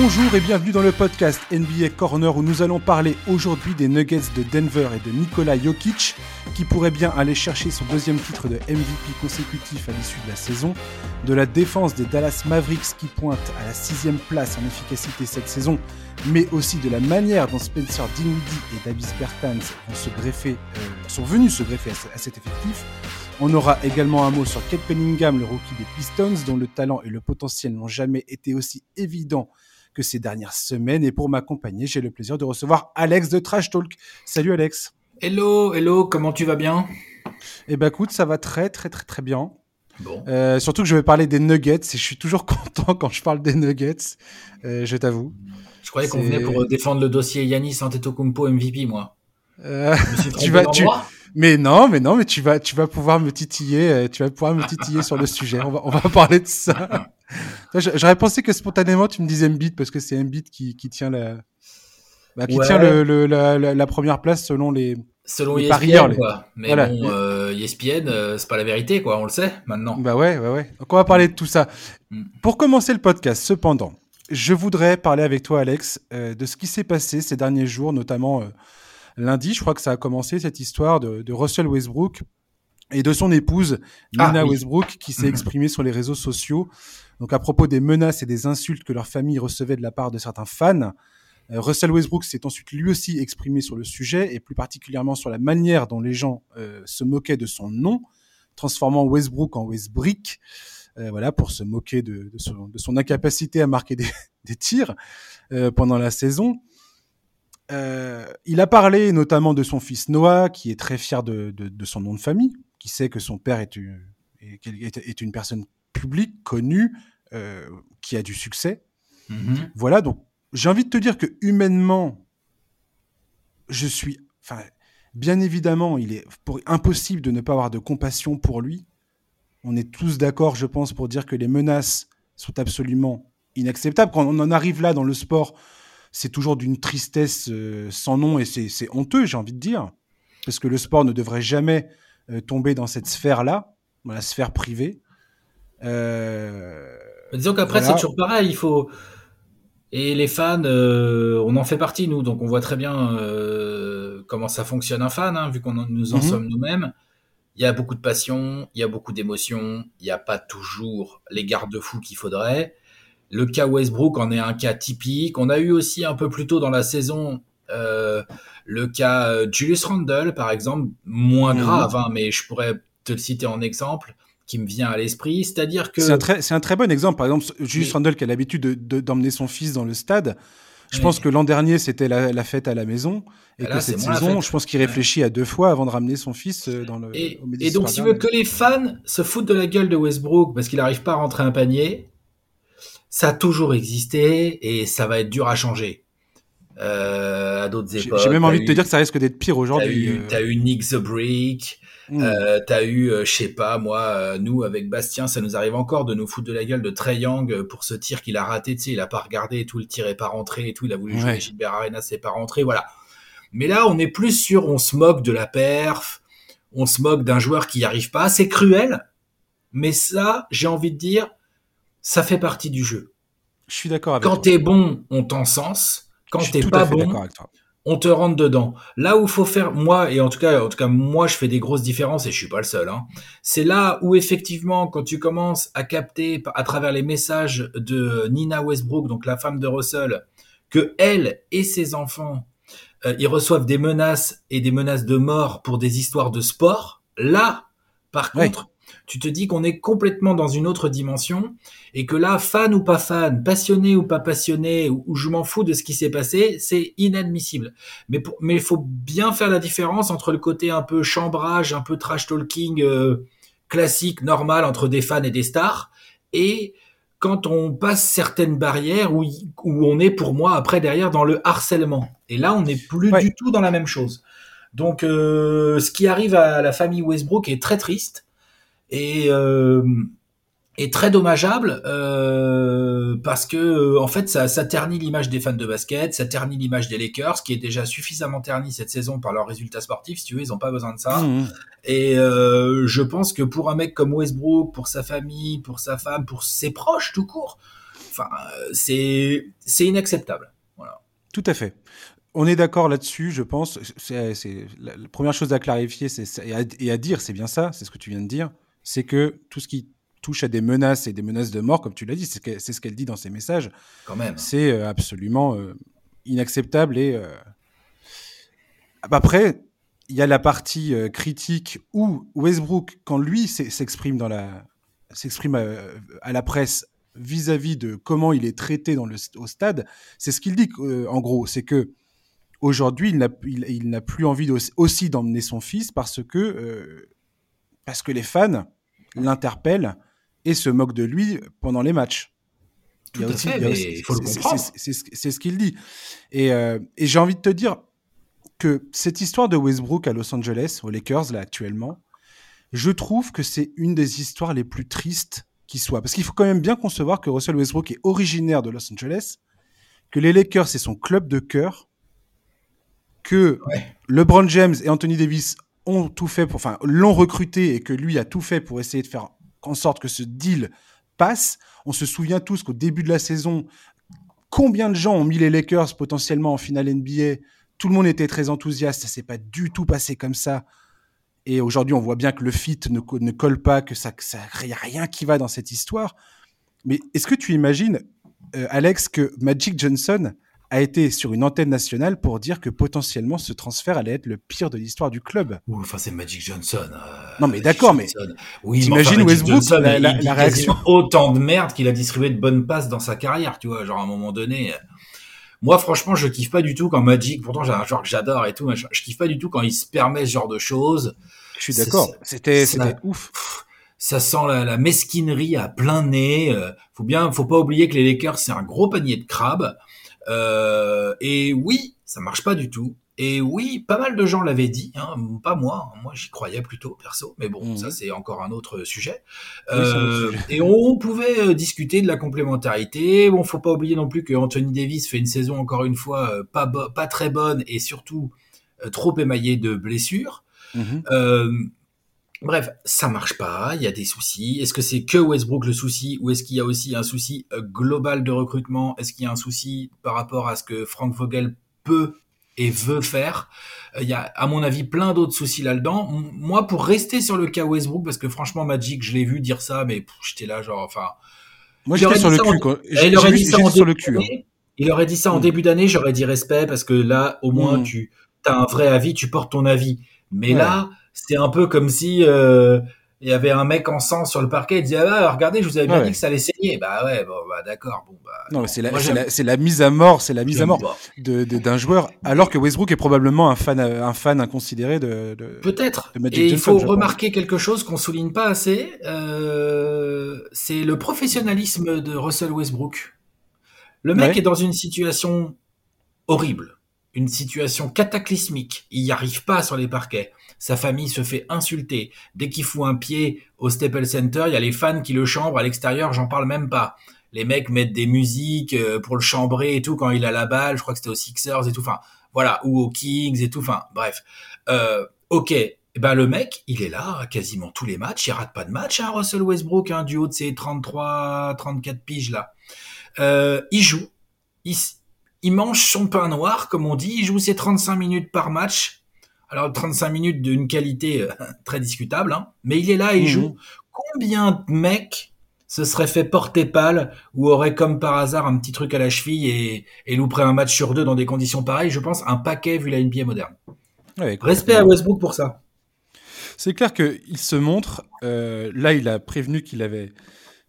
Bonjour et bienvenue dans le podcast NBA Corner où nous allons parler aujourd'hui des Nuggets de Denver et de Nikola Jokic qui pourrait bien aller chercher son deuxième titre de MVP consécutif à l'issue de la saison, de la défense des Dallas Mavericks qui pointe à la sixième place en efficacité cette saison, mais aussi de la manière dont Spencer Dinwiddie et Davis Bertans se greffer, euh, sont venus se greffer à cet effectif. On aura également un mot sur Kate Cunningham, le rookie des Pistons, dont le talent et le potentiel n'ont jamais été aussi évidents que ces dernières semaines. Et pour m'accompagner, j'ai le plaisir de recevoir Alex de Trash Talk. Salut Alex. Hello, hello, comment tu vas bien? Eh ben écoute, ça va très très très très bien. Bon. Euh, surtout que je vais parler des Nuggets et je suis toujours content quand je parle des Nuggets, euh, je t'avoue. Je croyais qu'on venait pour défendre le dossier Yanis Antetokounmpo MVP, moi. Euh, tu vas, tu, mais non, mais non, mais tu vas, tu vas pouvoir me titiller, euh, tu vas pouvoir me titiller sur le sujet. On va, on va parler de ça. J'aurais pensé que spontanément tu me disais Embiid parce que c'est Embiid qui, qui tient la, bah, qui tient le, le la, la, première place selon les, selon les ESPN, quoi. Mais bon, euh, ESPN, euh, c'est pas la vérité, quoi. On le sait maintenant. Bah ouais, ouais, ouais. Donc on va parler de tout ça. Mm. Pour commencer le podcast, cependant, je voudrais parler avec toi, Alex, euh, de ce qui s'est passé ces derniers jours, notamment lundi, je crois que ça a commencé cette histoire de, Russell Westbrook et de son épouse ah, Nina Westbrook qui s'est exprimée sur les réseaux sociaux. Donc à propos des menaces et des insultes que leur famille recevait de la part de certains fans. Euh, Russell Westbrook s'est ensuite lui aussi exprimé sur le sujet et plus particulièrement sur la manière dont les gens euh, se moquaient de son nom, transformant Westbrook en Westbrick. Euh, voilà, pour se moquer de, son, incapacité à marquer des, tirs pendant la saison. Il a parlé notamment de son fils Noah, qui est très fier de, son nom de famille, qui sait que son père est, une personne publique, connue, euh, qui a du succès. Mm-hmm. Voilà, donc j'ai envie de te dire que humainement, je suis. Enfin, bien évidemment, il est pour, impossible de ne pas avoir de compassion pour lui. On est tous d'accord, je pense, pour dire que les menaces sont absolument inacceptables. Quand on en arrive là dans le sport, c'est toujours d'une tristesse euh, sans nom et c'est honteux, j'ai envie de dire, parce que le sport ne devrait jamais euh, tomber dans cette sphère-là, dans la sphère privée. Euh, Disons qu'après, c'est toujours pareil, il faut. Et les fans, on en fait partie, nous, donc on voit très bien comment ça fonctionne un fan, hein, vu qu'on nous en mhm. sommes nous-mêmes. Il y a beaucoup de passion, il y a beaucoup d'émotions, il n'y a pas toujours les garde-fous qu'il faudrait. Le cas Westbrook en est un cas typique. On a eu aussi un peu plus tôt dans la saison euh, le cas euh, Julius Randle, par exemple, moins mhm. grave, hein, mais je pourrais te le citer en exemple qui me vient à l'esprit. C'est-à-dire que... C'est un, très, un très bon exemple. Par exemple, Julius Randle qui a l'habitude d'emmener de, son fils dans le stade. Je pense que l'an dernier, c'était la, fête à la maison. Et, que cette saison, je pense qu'il réfléchit à deux fois avant de ramener son fils euh, dans le. Et, et donc, si tu veux que les fans se foutent de la gueule de Westbrook parce qu'il n'arrive pas à rentrer un panier, ça a toujours existé et ça va être dur à changer. Euh, à d'autres époques. J'ai même envie de te dire que ça risque d'être pire aujourd'hui. T'as eu, euh. eu, Nick the Brick, hmm. euh, t'as eu, je sais pas, moi, nous avec Bastien, ça nous arrive encore de nous foutre de la gueule de Trey Young pour ce tir qu'il a raté, tu sais, il a pas regardé et tout, le tir est pas rentré et tout, il a voulu jouer Gilbert Arena, c'est pas rentré, voilà. Mais là, on est plus sur, on se moque de la perf, on se moque d'un joueur qui n'y arrive pas, c'est cruel, mais ça, j'ai envie de dire, ça fait partie du jeu. Je suis d'accord avec Quand t'es bon, on t'encense. Quand t'es pas bon, on te rentre dedans. Là où faut faire, moi, et en tout cas, en tout cas, moi, je fais des grosses différences et je suis pas le seul, hein. C'est là où effectivement, quand tu commences à capter à travers les messages de Nina Westbrook, donc la femme de Russell, que elle et ses enfants, euh, ils reçoivent des menaces et des menaces de mort pour des histoires de sport. Là, par contre, tu te dis qu'on est complètement dans une autre dimension et que là, fan ou pas fan, passionné ou pas passionné, ou, je m'en fous de ce qui s'est passé, c'est inadmissible. Mais mais il faut bien faire la différence entre le côté un peu chambrage, un peu trash talking euh, classique, normal entre des fans et des stars, et quand on passe certaines barrières où, où on est pour moi après derrière dans le harcèlement. Et là, on n'est plus du tout dans la même chose. Donc, euh, ce qui arrive à la famille Westbrook est très triste. Et euh, est très dommageable euh, parce que euh, en fait ça, ça ternit l'image des fans de basket, ça ternit l'image des Lakers qui est déjà suffisamment ternie cette saison par leurs résultats sportifs. Si tu veux, ils ont pas besoin de ça. Mmh. Et euh, je pense que pour un mec comme Westbrook, pour sa famille, pour sa femme, pour ses proches tout court, enfin c'est c'est inacceptable. Voilà. Tout à fait. On est d'accord là-dessus, je pense. C'est la, première chose à clarifier, c'est et à dire, c'est bien ça, c'est ce que tu viens de dire, c'est que tout ce qui touche à des menaces et des menaces de mort, comme tu l'as dit, c'est ce qu'elle dit dans ses messages. Quand même. C'est euh, absolument euh, inacceptable. Et euh, après, il y a la partie critique où Westbrook, quand lui s'exprime dans la s'exprime à, la presse vis-à-vis de comment il est traité dans le, au stade, c'est ce qu'il dit en gros, c'est que aujourd'hui il n'a il, plus envie aussi d'emmener son fils parce que parce que les fans l'interpellent et se moque de lui pendant les matchs. Tout à fait, il faut le comprendre. C'est ce qu'il dit. Et, euh, et j'ai envie de te dire que cette histoire de Westbrook à Los Angeles, aux Lakers, là, actuellement, je trouve que c'est une des histoires les plus tristes qui soit. Parce qu'il faut quand même bien concevoir que Russell Westbrook est originaire de Los Angeles, que les Lakers, c'est son club de cœur, que LeBron James et Anthony Davis ont tout fait pour, enfin, l'ont recruté et que lui a tout fait pour essayer de faire en sorte que ce deal passe. On se souvient tous qu'au début de la saison, combien de gens ont mis les Lakers potentiellement en finale NBA Tout le monde était très enthousiaste. Ça s'est pas du tout passé comme ça. Et aujourd'hui, on voit bien que le fit ne, ne colle pas, que ça, n'y a rien qui va dans cette histoire. Mais est-ce que tu imagines, euh, Alex, que Magic Johnson a été sur une antenne nationale pour dire que potentiellement ce transfert allait être le pire de l'histoire du club. enfin, c'est Magic Johnson. Euh, non, mais d'accord, mais oui, t'imagines Westbrook, la, la, réaction. Autant de merde qu'il a distribué de bonnes passes dans sa carrière, tu vois. Genre, à un moment donné, moi, franchement, je kiffe pas du tout quand Magic, pourtant, j'ai un joueur que j'adore et tout, je, je kiffe pas du tout quand il se permet ce genre de choses. Je suis d'accord. C'était, c'était ouf ça sent la, la, mesquinerie à plein nez. Euh, faut bien, faut pas oublier que les Lakers c'est un gros panier de crabes. Euh, et oui, ça marche pas du tout. Et oui, pas mal de gens l'avaient dit, hein, pas moi, moi j'y croyais plutôt perso, mais bon, ça mhm. c'est encore un autre sujet. Euh, et on, pouvait euh, discuter de la complémentarité. Bon, faut pas oublier non plus que Anthony Davis fait une saison encore une fois pas pas très bonne et surtout euh, trop émaillée de blessures. Mhm. Bref, ça marche pas, il y a des soucis. Est-ce que c'est que Westbrook le souci ou est-ce qu'il y a aussi un souci euh, global de recrutement? Est-ce qu'il y a un souci par rapport à ce que Frank Vogel peut et veut faire? Euh, Il y a, à mon avis, plein d'autres soucis là-dedans. Moi, pour rester sur le cas Westbrook, parce que franchement, Magic, je l'ai vu dire ça, mais j'étais là, genre, enfin... Moi, j'étais sur le cul, quoi. Il aurait dit ça en sur le cul. Hein. Il aurait dit ça en mm. début d'année, j'aurais dit respect, parce que là, au moins, mm. tu as un vrai avis, tu portes ton avis. Mais là c'était un peu comme si euh, il y avait un mec en sang sur le parquet, il disait ah bah, regardez, je vous avais bien dit que ça allait saigner. Bah ouais, bon bah d'accord, bon bah. Non, c'est la, c'est la, mise à mort, c'est la mise à mort de, d'un joueur, alors que Westbrook est probablement un fan, un fan inconsidéré de. de Peut-être. Et il faut remarquer quelque chose qu'on souligne pas assez, euh, c'est le professionnalisme de Russell Westbrook. Le mec est dans une situation horrible une situation cataclysmique. Il n'y arrive pas sur les parquets. Sa famille se fait insulter. Dès qu'il fout un pied au Staples Center, il y a les fans qui le chambrent. À l'extérieur, j'en parle même pas. Les mecs mettent des musiques euh, pour le chambrer et tout quand il a la balle. Je crois que c'était aux Sixers et tout. Enfin, voilà, ou aux Kings et tout. Enfin, bref. Euh, ok. Eh ben, le mec, il est là quasiment tous les matchs. Il rate pas de match, hein, Russell Westbrook, hein, du haut de ses 33, 34 piges là. Euh, il joue. Il, il mange son pain noir, comme on dit, il joue ses 35 minutes par match. Alors 35 minutes d'une qualité euh, très discutable, hein, mais il est là, il mmh. joue. Combien de mecs se seraient fait porter pâle ou auraient comme par hasard un petit truc à la cheville et, et louperaient un match sur deux dans des conditions pareilles? Je pense un paquet vu la NBA moderne. Respect à Westbrook pour ça. C'est clair qu'il se montre. Euh, là, il a prévenu qu'il avait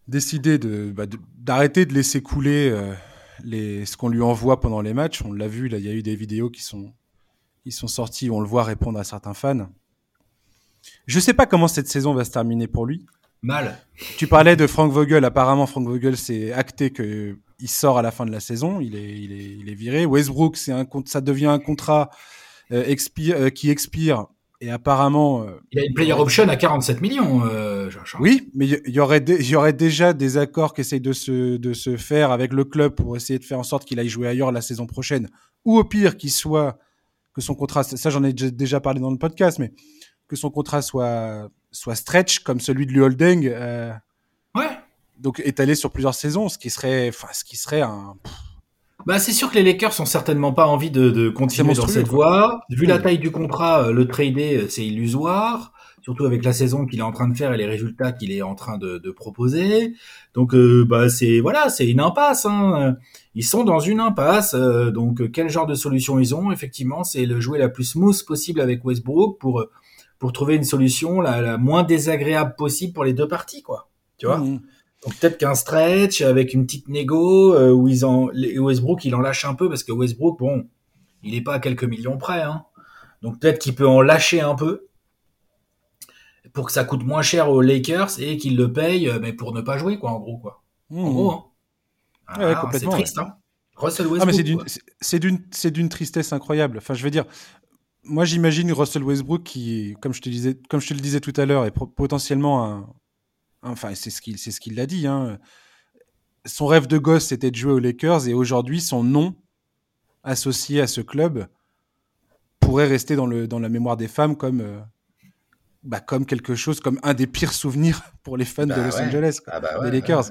décidé bah, d'arrêter de, de, laisser couler euh, les, ce qu'on lui envoie pendant les matchs. On l'a vu, là, il y a eu des vidéos qui sont, ils sont sortis, on le voit répondre à certains fans. Je sais pas comment cette saison va se terminer pour lui. Mal. Tu parlais de Frank Vogel. Apparemment, Frank Vogel s'est acté que il sort à la fin de la saison. Il est, il est, viré. Westbrook, c'est un, ça devient un contrat euh, expire, euh, qui expire et apparemment. il a une player option à 47 millions. oui, mais il y, aurait y aurait déjà des accords qui essayent de se, de se faire avec le club pour essayer de faire en sorte qu'il aille jouer ailleurs la saison prochaine. Ou au pire, qu'il soit. Que son contrat. Ça, j'en ai déjà parlé dans le podcast, mais que son contrat soit, soit stretch comme celui de Luholding. Euh, ouais. Donc étalé sur plusieurs saisons, ce qui serait, enfin, ce qui serait un. Bah, c'est sûr que les Lakers ont certainement pas envie de, de continuer dans cette voie. Vu la taille du contrat, euh, le trader, euh, c'est illusoire. Surtout avec la saison qu'il est en train de faire et les résultats qu'il est en train de, de proposer. Donc, bah, c'est voilà, c'est une impasse. Hein. Ils sont dans une impasse. donc, quel genre de solution ils ont? Effectivement, c'est le jouer la plus smooth possible avec Westbrook pour pour trouver une solution la, moins désagréable possible pour les deux parties, quoi. Tu vois? Mmh. Donc peut-être qu'un stretch avec une petite négo euh, où ils en Westbrook il en lâche un peu parce que Westbrook bon il est pas à quelques millions près hein. donc peut-être qu'il peut en lâcher un peu pour que ça coûte moins cher aux Lakers et qu'ils le payent euh, mais pour ne pas jouer quoi en gros quoi en mmh. gros hein. Ah, c'est triste hein. Russell Westbrook ah, c'est d'une c'est d'une tristesse incroyable enfin je veux dire moi, j'imagine Russell Westbrook qui, comme je te disais, comme je te le disais tout à l'heure, est potentiellement un, enfin, c'est ce qu'il, c'est ce qu'il l'a dit. Hein. Son rêve de gosse, c'était de jouer aux Lakers, et aujourd'hui, son nom associé à ce club pourrait rester dans le dans la mémoire des femmes comme euh, bah, comme quelque chose, comme un des pires souvenirs pour les fans de bah Los Angeles, ah bah des Lakers.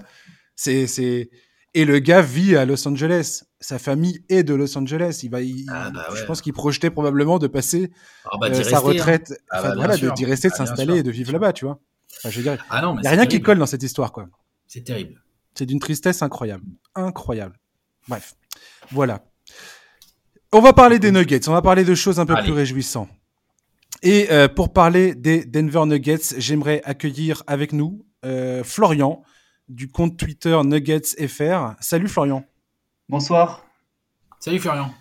C'est c'est et le gars vit à Los Angeles. Sa famille est de Los Angeles. Il va, ah, bah je pense qu'il projetait probablement de passer ah, bah, euh, sa hein. retraite, ah, bah, voilà, d'y rester, de s'installer et de vivre là-bas, tu vois. je veux dire, il n'y a rien qui colle dans cette histoire, quoi. C'est terrible. C'est d'une tristesse incroyable, incroyable. Bref, voilà. On va parler des Nuggets. On va parler de choses un peu plus réjouissantes. Et euh, pour parler des Denver Nuggets, j'aimerais accueillir avec nous euh, Florian, du compte Twitter Nuggets FR. Salut Florian. Bonsoir. Salut Florian.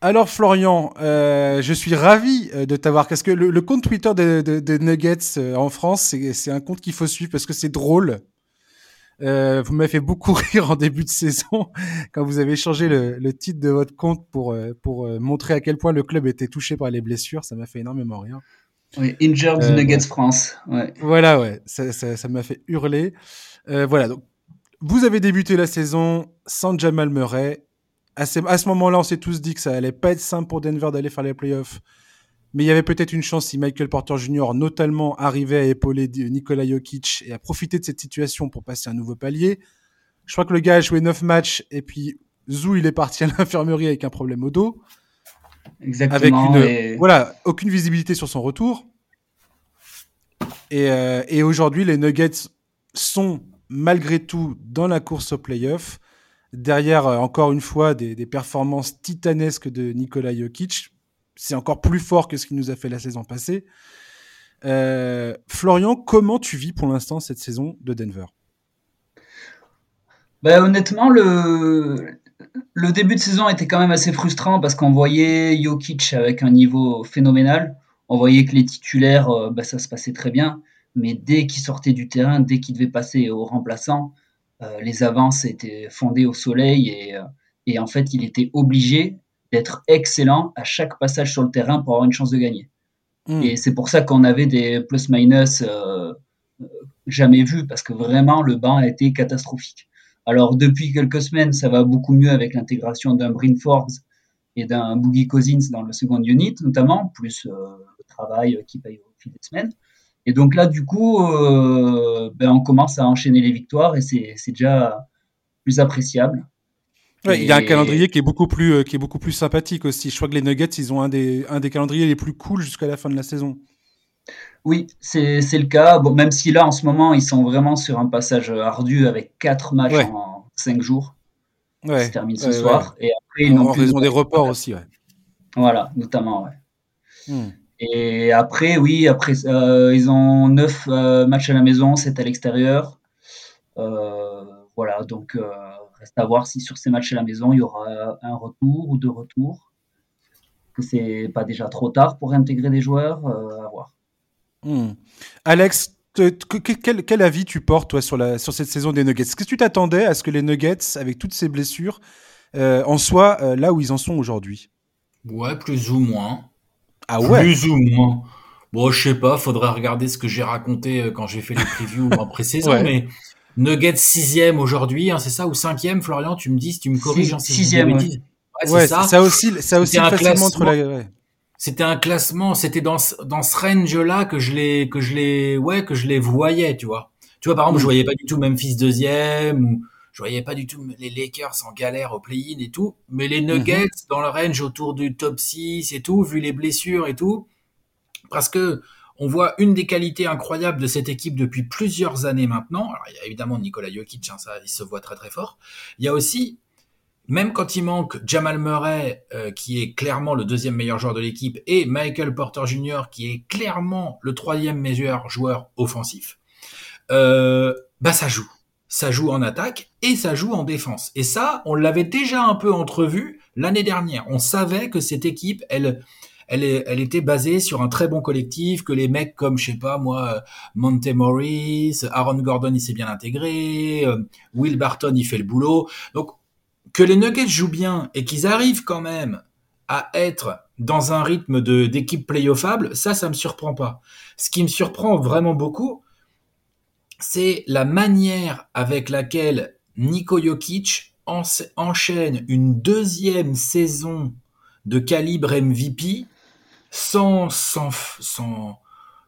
Alors Florian, euh, je suis ravi euh, de t'avoir parce que le, compte Twitter des Nuggets euh, en France, c'est un compte qu'il faut suivre parce que c'est drôle. vous m'avez fait beaucoup rire en début de saison quand vous avez changé le, titre de votre compte pour pour montrer à quel point le club était touché par les blessures. Ça m'a fait énormément rire. Oui, Injured euh, Nuggets France. Voilà, ouais, ça m'a fait hurler. Euh, voilà, donc vous avez débuté la saison sans Jamal Murray. À ce, à ce moment-là, on s'est tous dit que ça allait pas être simple pour Denver d'aller faire les playoffs. Mais il y avait peut-être une chance si Michael Porter Jr. notamment arrivait à épauler Nikola Jokic et à profiter de cette situation pour passer un nouveau palier. Je crois que le gars a joué 9 matchs et puis Zou, il est parti à l'infirmerie avec un problème au dos. Exactement. Avec une, voilà, aucune visibilité sur son retour. Et, euh, et aujourd'hui, les Nuggets sont malgré tout dans la course au playoff. Derrière, euh, encore une fois, des, des, performances titanesques de Nikola Jokic. C'est encore plus fort que ce qu'il nous a fait la saison passée. Euh, Florian, comment tu vis pour l'instant cette saison de Denver? Ben, Honnêtement, le, le début de saison était quand même assez frustrant parce qu'on voyait Jokic avec un niveau phénoménal. On voyait que les titulaires, euh, bah, ça se passait très bien. Mais dès qu'il sortait du terrain, dès qu'il devait passer au remplaçant, euh, les avances étaient fondées au soleil et, euh, et en fait, il était obligé d'être excellent à chaque passage sur le terrain pour avoir une chance de gagner. Hmm. Et c'est pour ça qu'on avait des plus-minus jamais vus parce que vraiment le banc a été catastrophique. Alors depuis quelques semaines, ça va beaucoup mieux avec l'intégration d'un Brin Forbes et d'un Boogie Cousins dans le second unit notamment, plus euh, le travail qui paye au fil des semaines. Et donc là, du coup, euh, ben, on commence à enchaîner les victoires et c'est déjà plus appréciable. il y a un calendrier qui est beaucoup plus euh, qui est beaucoup plus sympathique aussi. Je crois que les Nuggets, ils ont un des un des calendriers les plus cool jusqu'à la fin de la saison. Oui, c'est le cas. Bon, même si là, en ce moment, ils sont vraiment sur un passage ardu avec quatre matchs en cinq jours. Ouais. Ça se termine ce soir. Et après, ils en raison des reports aussi, ouais. Voilà, notamment, ouais. Hmm. Et après, oui, après, euh, ils ont neuf euh, matchs à la maison, sept à l'extérieur. Euh, voilà, donc reste à voir si sur ces matchs à la maison, il y aura un retour ou deux retours. Que c'est pas déjà trop tard pour réintégrer des joueurs, à voir. Hmm. Alex, quel, avis tu portes toi sur, la, sur cette saison des Nuggets? Est-ce que tu t'attendais à ce que les Nuggets, avec toutes ces blessures, euh, en soient euh, là où ils en sont aujourd'hui? Ouais, plus ou moins. Ah ouais? Plus ou moins. Bon, je sais pas, faudrait regarder ce que j'ai raconté euh, quand j'ai fait les previews en pré-saison, mais Nuggets sixième aujourd'hui, hein, c'est ça, ou cinquième, Florian, tu me dis, si tu me corriges, hein, sixième. Ouais, ça. ça aussi, ça aussi facilement entre la. C'était un classement, c'était dans dans ce range-là que je les que je les ouais que je les voyais, tu vois. Tu vois, par exemple, je voyais pas du tout Memphis deuxième, ou je voyais pas du tout les Lakers en galère au play-in et tout, mais les Nuggets mhm. dans le range autour du top 6 et tout, vu les blessures et tout, parce que on voit une des qualités incroyables de cette équipe depuis plusieurs années maintenant. Alors, il y a évidemment Nikola Jokic, hein, ça, il se voit très très fort. Il y a aussi, même quand il manque Jamal Murray, euh, qui est clairement le deuxième meilleur joueur de l'équipe, et Michael Porter Jr., qui est clairement le troisième meilleur joueur offensif, euh, bah ça joue. Ça joue en attaque et ça joue en défense. Et ça, on l'avait déjà un peu entrevu l'année dernière. On savait que cette équipe, elle, elle, elle était basée sur un très bon collectif, que les mecs comme, je sais pas moi, Monte Morris, Aaron Gordon, il s'est bien intégré, euh, Will Barton, il fait le boulot. Donc, que les Nuggets jouent bien et qu'ils arrivent quand même à être dans un rythme de d'équipe playoffable, ça, ça me surprend pas. Ce qui me surprend vraiment beaucoup, c'est la manière avec laquelle Niko Jokic enchaîne une deuxième saison de calibre MVP sans, sans, sans,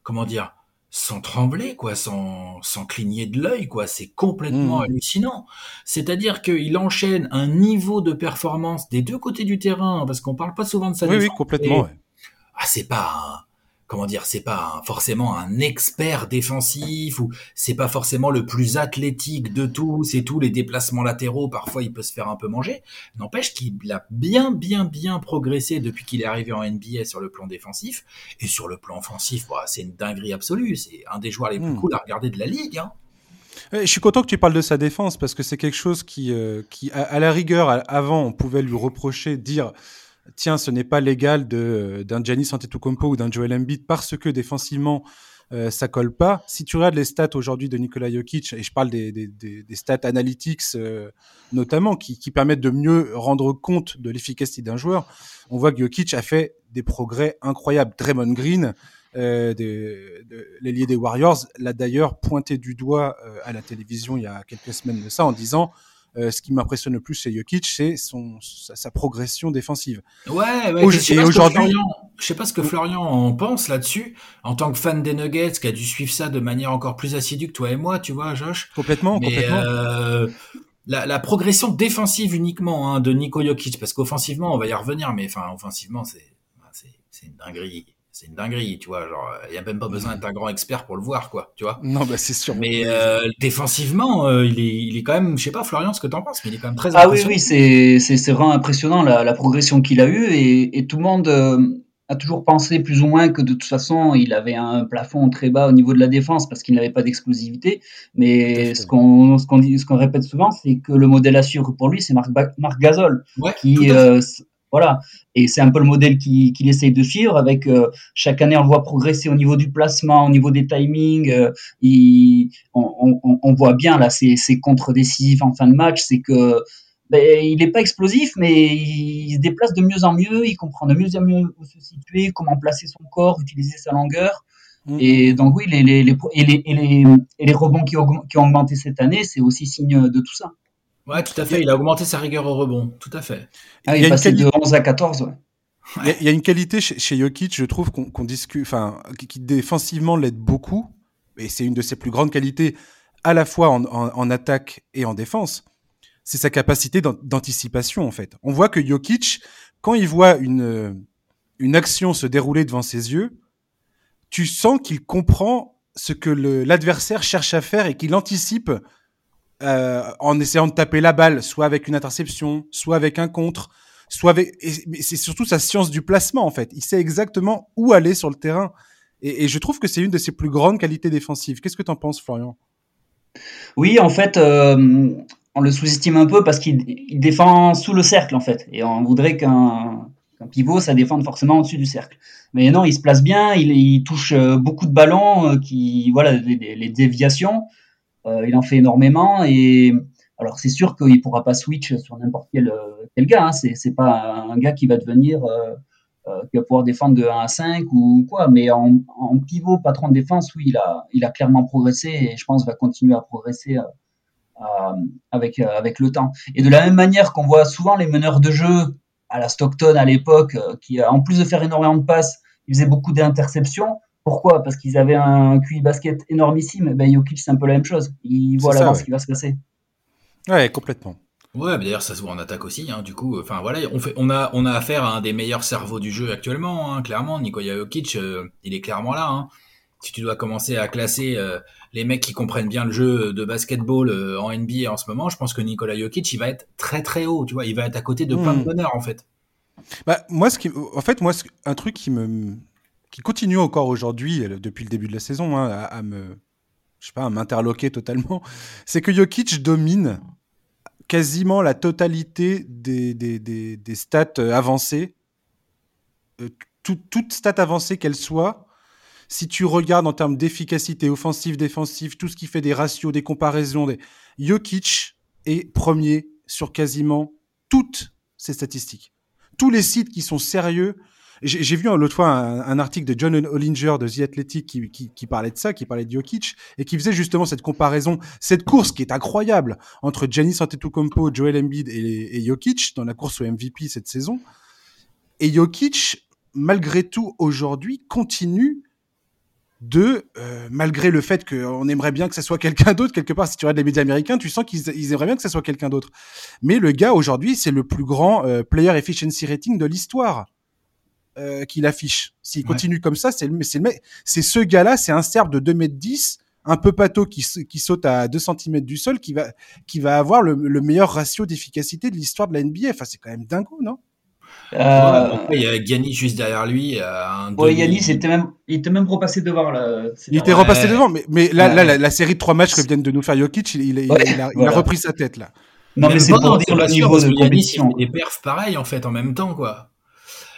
comment dire, sans trembler, quoi, sans, sans cligner de l'œil, quoi. C'est complètement mmh. hallucinant. C'est-à-dire qu'il enchaîne un niveau de performance des deux côtés du terrain, parce qu'on parle pas souvent de ça. Oui, oui, complètement. Ah, c'est pas comment dire, c'est pas forcément un expert défensif ou c'est pas forcément le plus athlétique de tous et tous les déplacements latéraux. Parfois, il peut se faire un peu manger. N'empêche qu'il a bien, bien, bien progressé depuis qu'il est arrivé en NBA sur le plan défensif et sur le plan offensif. Bah, c'est une dinguerie absolue. C'est un des joueurs les plus hmm. cool à regarder de la ligue. Hein. Je suis content que tu parles de sa défense parce que c'est quelque chose qui, euh, qui à, la rigueur, avant, on pouvait lui reprocher, dire tiens, ce n'est pas légal d'un Giannis Antetokounmpo ou d'un Joel Embiid parce que défensivement, euh, ça colle pas. Si tu regardes les stats aujourd'hui de Nikola Jokic, et je parle des, des, des, stats analytics euh, notamment, qui, qui, permettent de mieux rendre compte de l'efficacité d'un joueur, on voit que Jokic a fait des progrès incroyables. Draymond Green, euh, l'ailier des Warriors, l'a d'ailleurs pointé du doigt euh, à la télévision il y a quelques semaines de ça en disant euh, ce qui m'impressionne le plus chez Jokic, c'est son sa, progression défensive. Ouais, ouais je sais aujourd'hui, je sais pas ce que Florian en pense là-dessus, en tant que fan des Nuggets, qui a dû suivre ça de manière encore plus assidue que toi et moi, tu vois, Josh. Complètement, complètement. Euh, la, la, progression défensive uniquement hein, de Nico Jokic, parce qu'offensivement, on va y revenir, mais enfin, offensivement, c'est c'est une dinguerie c'est une dinguerie, tu vois. Genre, il y a même pas besoin d'être un grand expert pour le voir, quoi, tu vois. Non, bah c'est sûr. Mais euh, défensivement, euh, il est, il est quand même, je sais pas, Florian, ce que t'en penses, mais il est quand même très. Ah oui, oui, c'est, c'est, c'est vraiment impressionnant la, la progression qu'il a eue et, et tout le monde euh, a toujours pensé plus ou moins que de toute façon, il avait un plafond très bas au niveau de la défense parce qu'il n'avait pas d'explosivité. Mais ce qu'on, ce qu'on dit, ce qu'on répète souvent, c'est que le modèle à suivre pour lui, c'est Marc, Marc Gasol, ouais, qui voilà. Et c'est un peu le modèle qu'il essaye de suivre avec euh, chaque année on le voit progresser au niveau du placement, au niveau des timings. Euh, on, voit bien là c'est contre décisif en fin de match, c'est que ben, il n'est pas explosif, mais il se déplace de mieux en mieux, il comprend de mieux en mieux où se situer, comment placer son corps, utiliser sa longueur. Mmh. Et donc oui, les, les, les, et les, et les, et les rebonds qui ont, qui ont augmenté cette année, c'est aussi signe de tout ça. Ouais, tout à fait. Il a augmenté sa rigueur au rebond. Tout à fait. Ah, il, est passé de 11 à 14, ouais. Il y, a, une qualité chez, chez Jokic, je trouve, qu'on discute, enfin, qui, défensivement l'aide beaucoup, et c'est une de ses plus grandes qualités, à la fois en, en, attaque et en défense, c'est sa capacité d'anticipation, en fait. On voit que Jokic, quand il voit une, une action se dérouler devant ses yeux, tu sens qu'il comprend ce que l'adversaire cherche à faire et qu'il anticipe euh, en essayant de taper la balle, soit avec une interception, soit avec un contre, soit avec. c'est surtout sa science du placement en fait. Il sait exactement où aller sur le terrain. Et, je trouve que c'est une de ses plus grandes qualités défensives. Qu'est-ce que tu en penses, Florian? Oui, en fait, euh, on le sous-estime un peu parce qu'il défend sous le cercle en fait, et on voudrait qu'un pivot, ça défende forcément au-dessus du cercle. Mais non, il se place bien, il, touche euh, beaucoup de ballons, qui voilà les déviations. Euh, il en fait énormément et alors c'est sûr qu'il pourra pas switch sur n'importe quel, euh, quel gars. Hein. C'est pas un gars qui va devenir qui va pouvoir défendre de 1 à 5 ou quoi. Mais en, pivot, patron de défense, oui, il a, il a clairement progressé et je pense va continuer à progresser avec, avec le temps. Et de la même manière qu'on voit souvent les meneurs de jeu à la Stockton à l'époque, qui en plus de faire énormément de passes, ils faisaient beaucoup d'interceptions. Pourquoi? Parce qu'ils avaient un QI basket énormissime. Ben, Jokic, c'est un peu la même chose. Il voit là ce qui va se passer. Ouais, complètement. Ouais, d'ailleurs, ça se voit en attaque aussi. Hein, du coup, enfin voilà, on, fait, on, a, on a affaire à un des meilleurs cerveaux du jeu actuellement. Hein, clairement, Nikola Jokic, euh, il est clairement là. Hein. Si tu dois commencer à classer euh, les mecs qui comprennent bien le jeu de basketball euh, en NBA en ce moment, je pense que Nikola Jokic, il va être très très haut. Tu vois, il va être à côté de plein de hmm. bonheur en fait. Bah, moi, ce qui, en fait, moi, un truc qui me, qui continue encore aujourd'hui, depuis le début de la saison, hein, à, me, je sais pas, à m'interloquer totalement, c'est que Jokic domine quasiment la totalité des, des, des, stats euh, avancées, euh, toute stat avancée qu'elle soit. Si tu regardes en termes d'efficacité offensive, défensive, tout ce qui fait des ratios, des comparaisons, des... Jokic est premier sur quasiment toutes ces statistiques tous les sites qui sont sérieux. J'ai vu l'autre fois un, article de John Hollinger de The Athletic qui, parlait de ça, qui parlait de Jokic et qui faisait justement cette comparaison, cette course qui est incroyable entre Giannis Antetokounmpo, Joel Embiid et, et Jokic dans la course au MVP cette saison. Et Jokic, malgré tout, aujourd'hui, continue de, euh, malgré le fait qu'on aimerait bien que ce soit quelqu'un d'autre, quelque part, si tu regardes les médias américains, tu sens qu'ils aimeraient bien que ce soit quelqu'un d'autre. Mais le gars, aujourd'hui, c'est le plus grand euh, player efficiency rating de l'histoire euh, qu'il affiche. S'il continue comme ça, c'est c'est ce gars-là, c'est un serbe de 2 mètres 10, un peu pato qui, qui saute à 2 cm du sol, qui va, qui va avoir le, le meilleur ratio d'efficacité de l'histoire de la NBA. Enfin, c'est quand même dingo, non? Euh, il y a Gianni juste derrière lui. Euh, un ouais, Gianni, était même, il était même repassé devant. Là, il était repassé devant, mais, mais là, là la, série de trois matchs que viennent de nous faire Jokic, il, il, a, il a, repris sa tête là. Non, mais, c'est pas pour dire le niveau de compétition. Il des perfs pareil en fait en même temps quoi.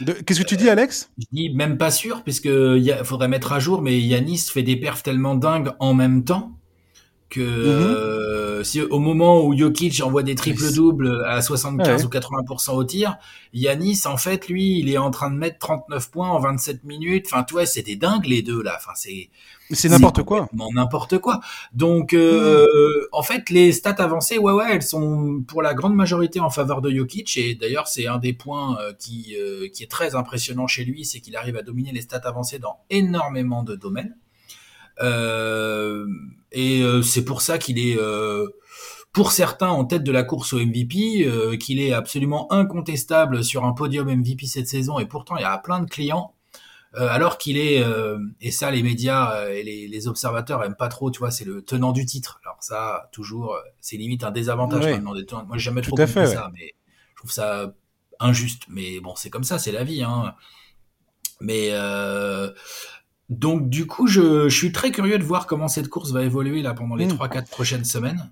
Qu'est-ce que tu dis, Alex? Je dis même pas sûr, puisque il faudrait mettre à jour, mais Yanis fait des perfs tellement dingues en même temps que mm-hmm. euh, si au moment où Jokic envoie des triples doubles à 75 ou 80% au tir, Yanis en fait lui il est en train de mettre 39 points en 27 minutes. Enfin toi c'était dingue les deux là. Enfin c'est c'est n'importe quoi. N'importe quoi. Donc euh, mm. en fait les stats avancées ouais ouais elles sont pour la grande majorité en faveur de Jokic et d'ailleurs c'est un des points euh, qui qui est très impressionnant chez lui c'est qu'il arrive à dominer les stats avancées dans énormément de domaines. Euh, et euh, c'est pour ça qu'il est, euh, pour certains, en tête de la course au MVP, qu'il est absolument incontestable sur un podium MVP cette saison. Et pourtant, il y a plein de clients alors qu'il est, et ça les médias et les, observateurs aiment pas trop, tu vois, c'est le tenant du titre. Alors ça, toujours, c'est limite un désavantage. Moi, j'ai jamais trop compris ça, mais je trouve ça injuste. Mais bon, c'est comme ça, c'est la vie. Hein. Mais donc du coup, je, suis très curieux de voir comment cette course va évoluer là pendant les 3-4 mm. prochaines semaines.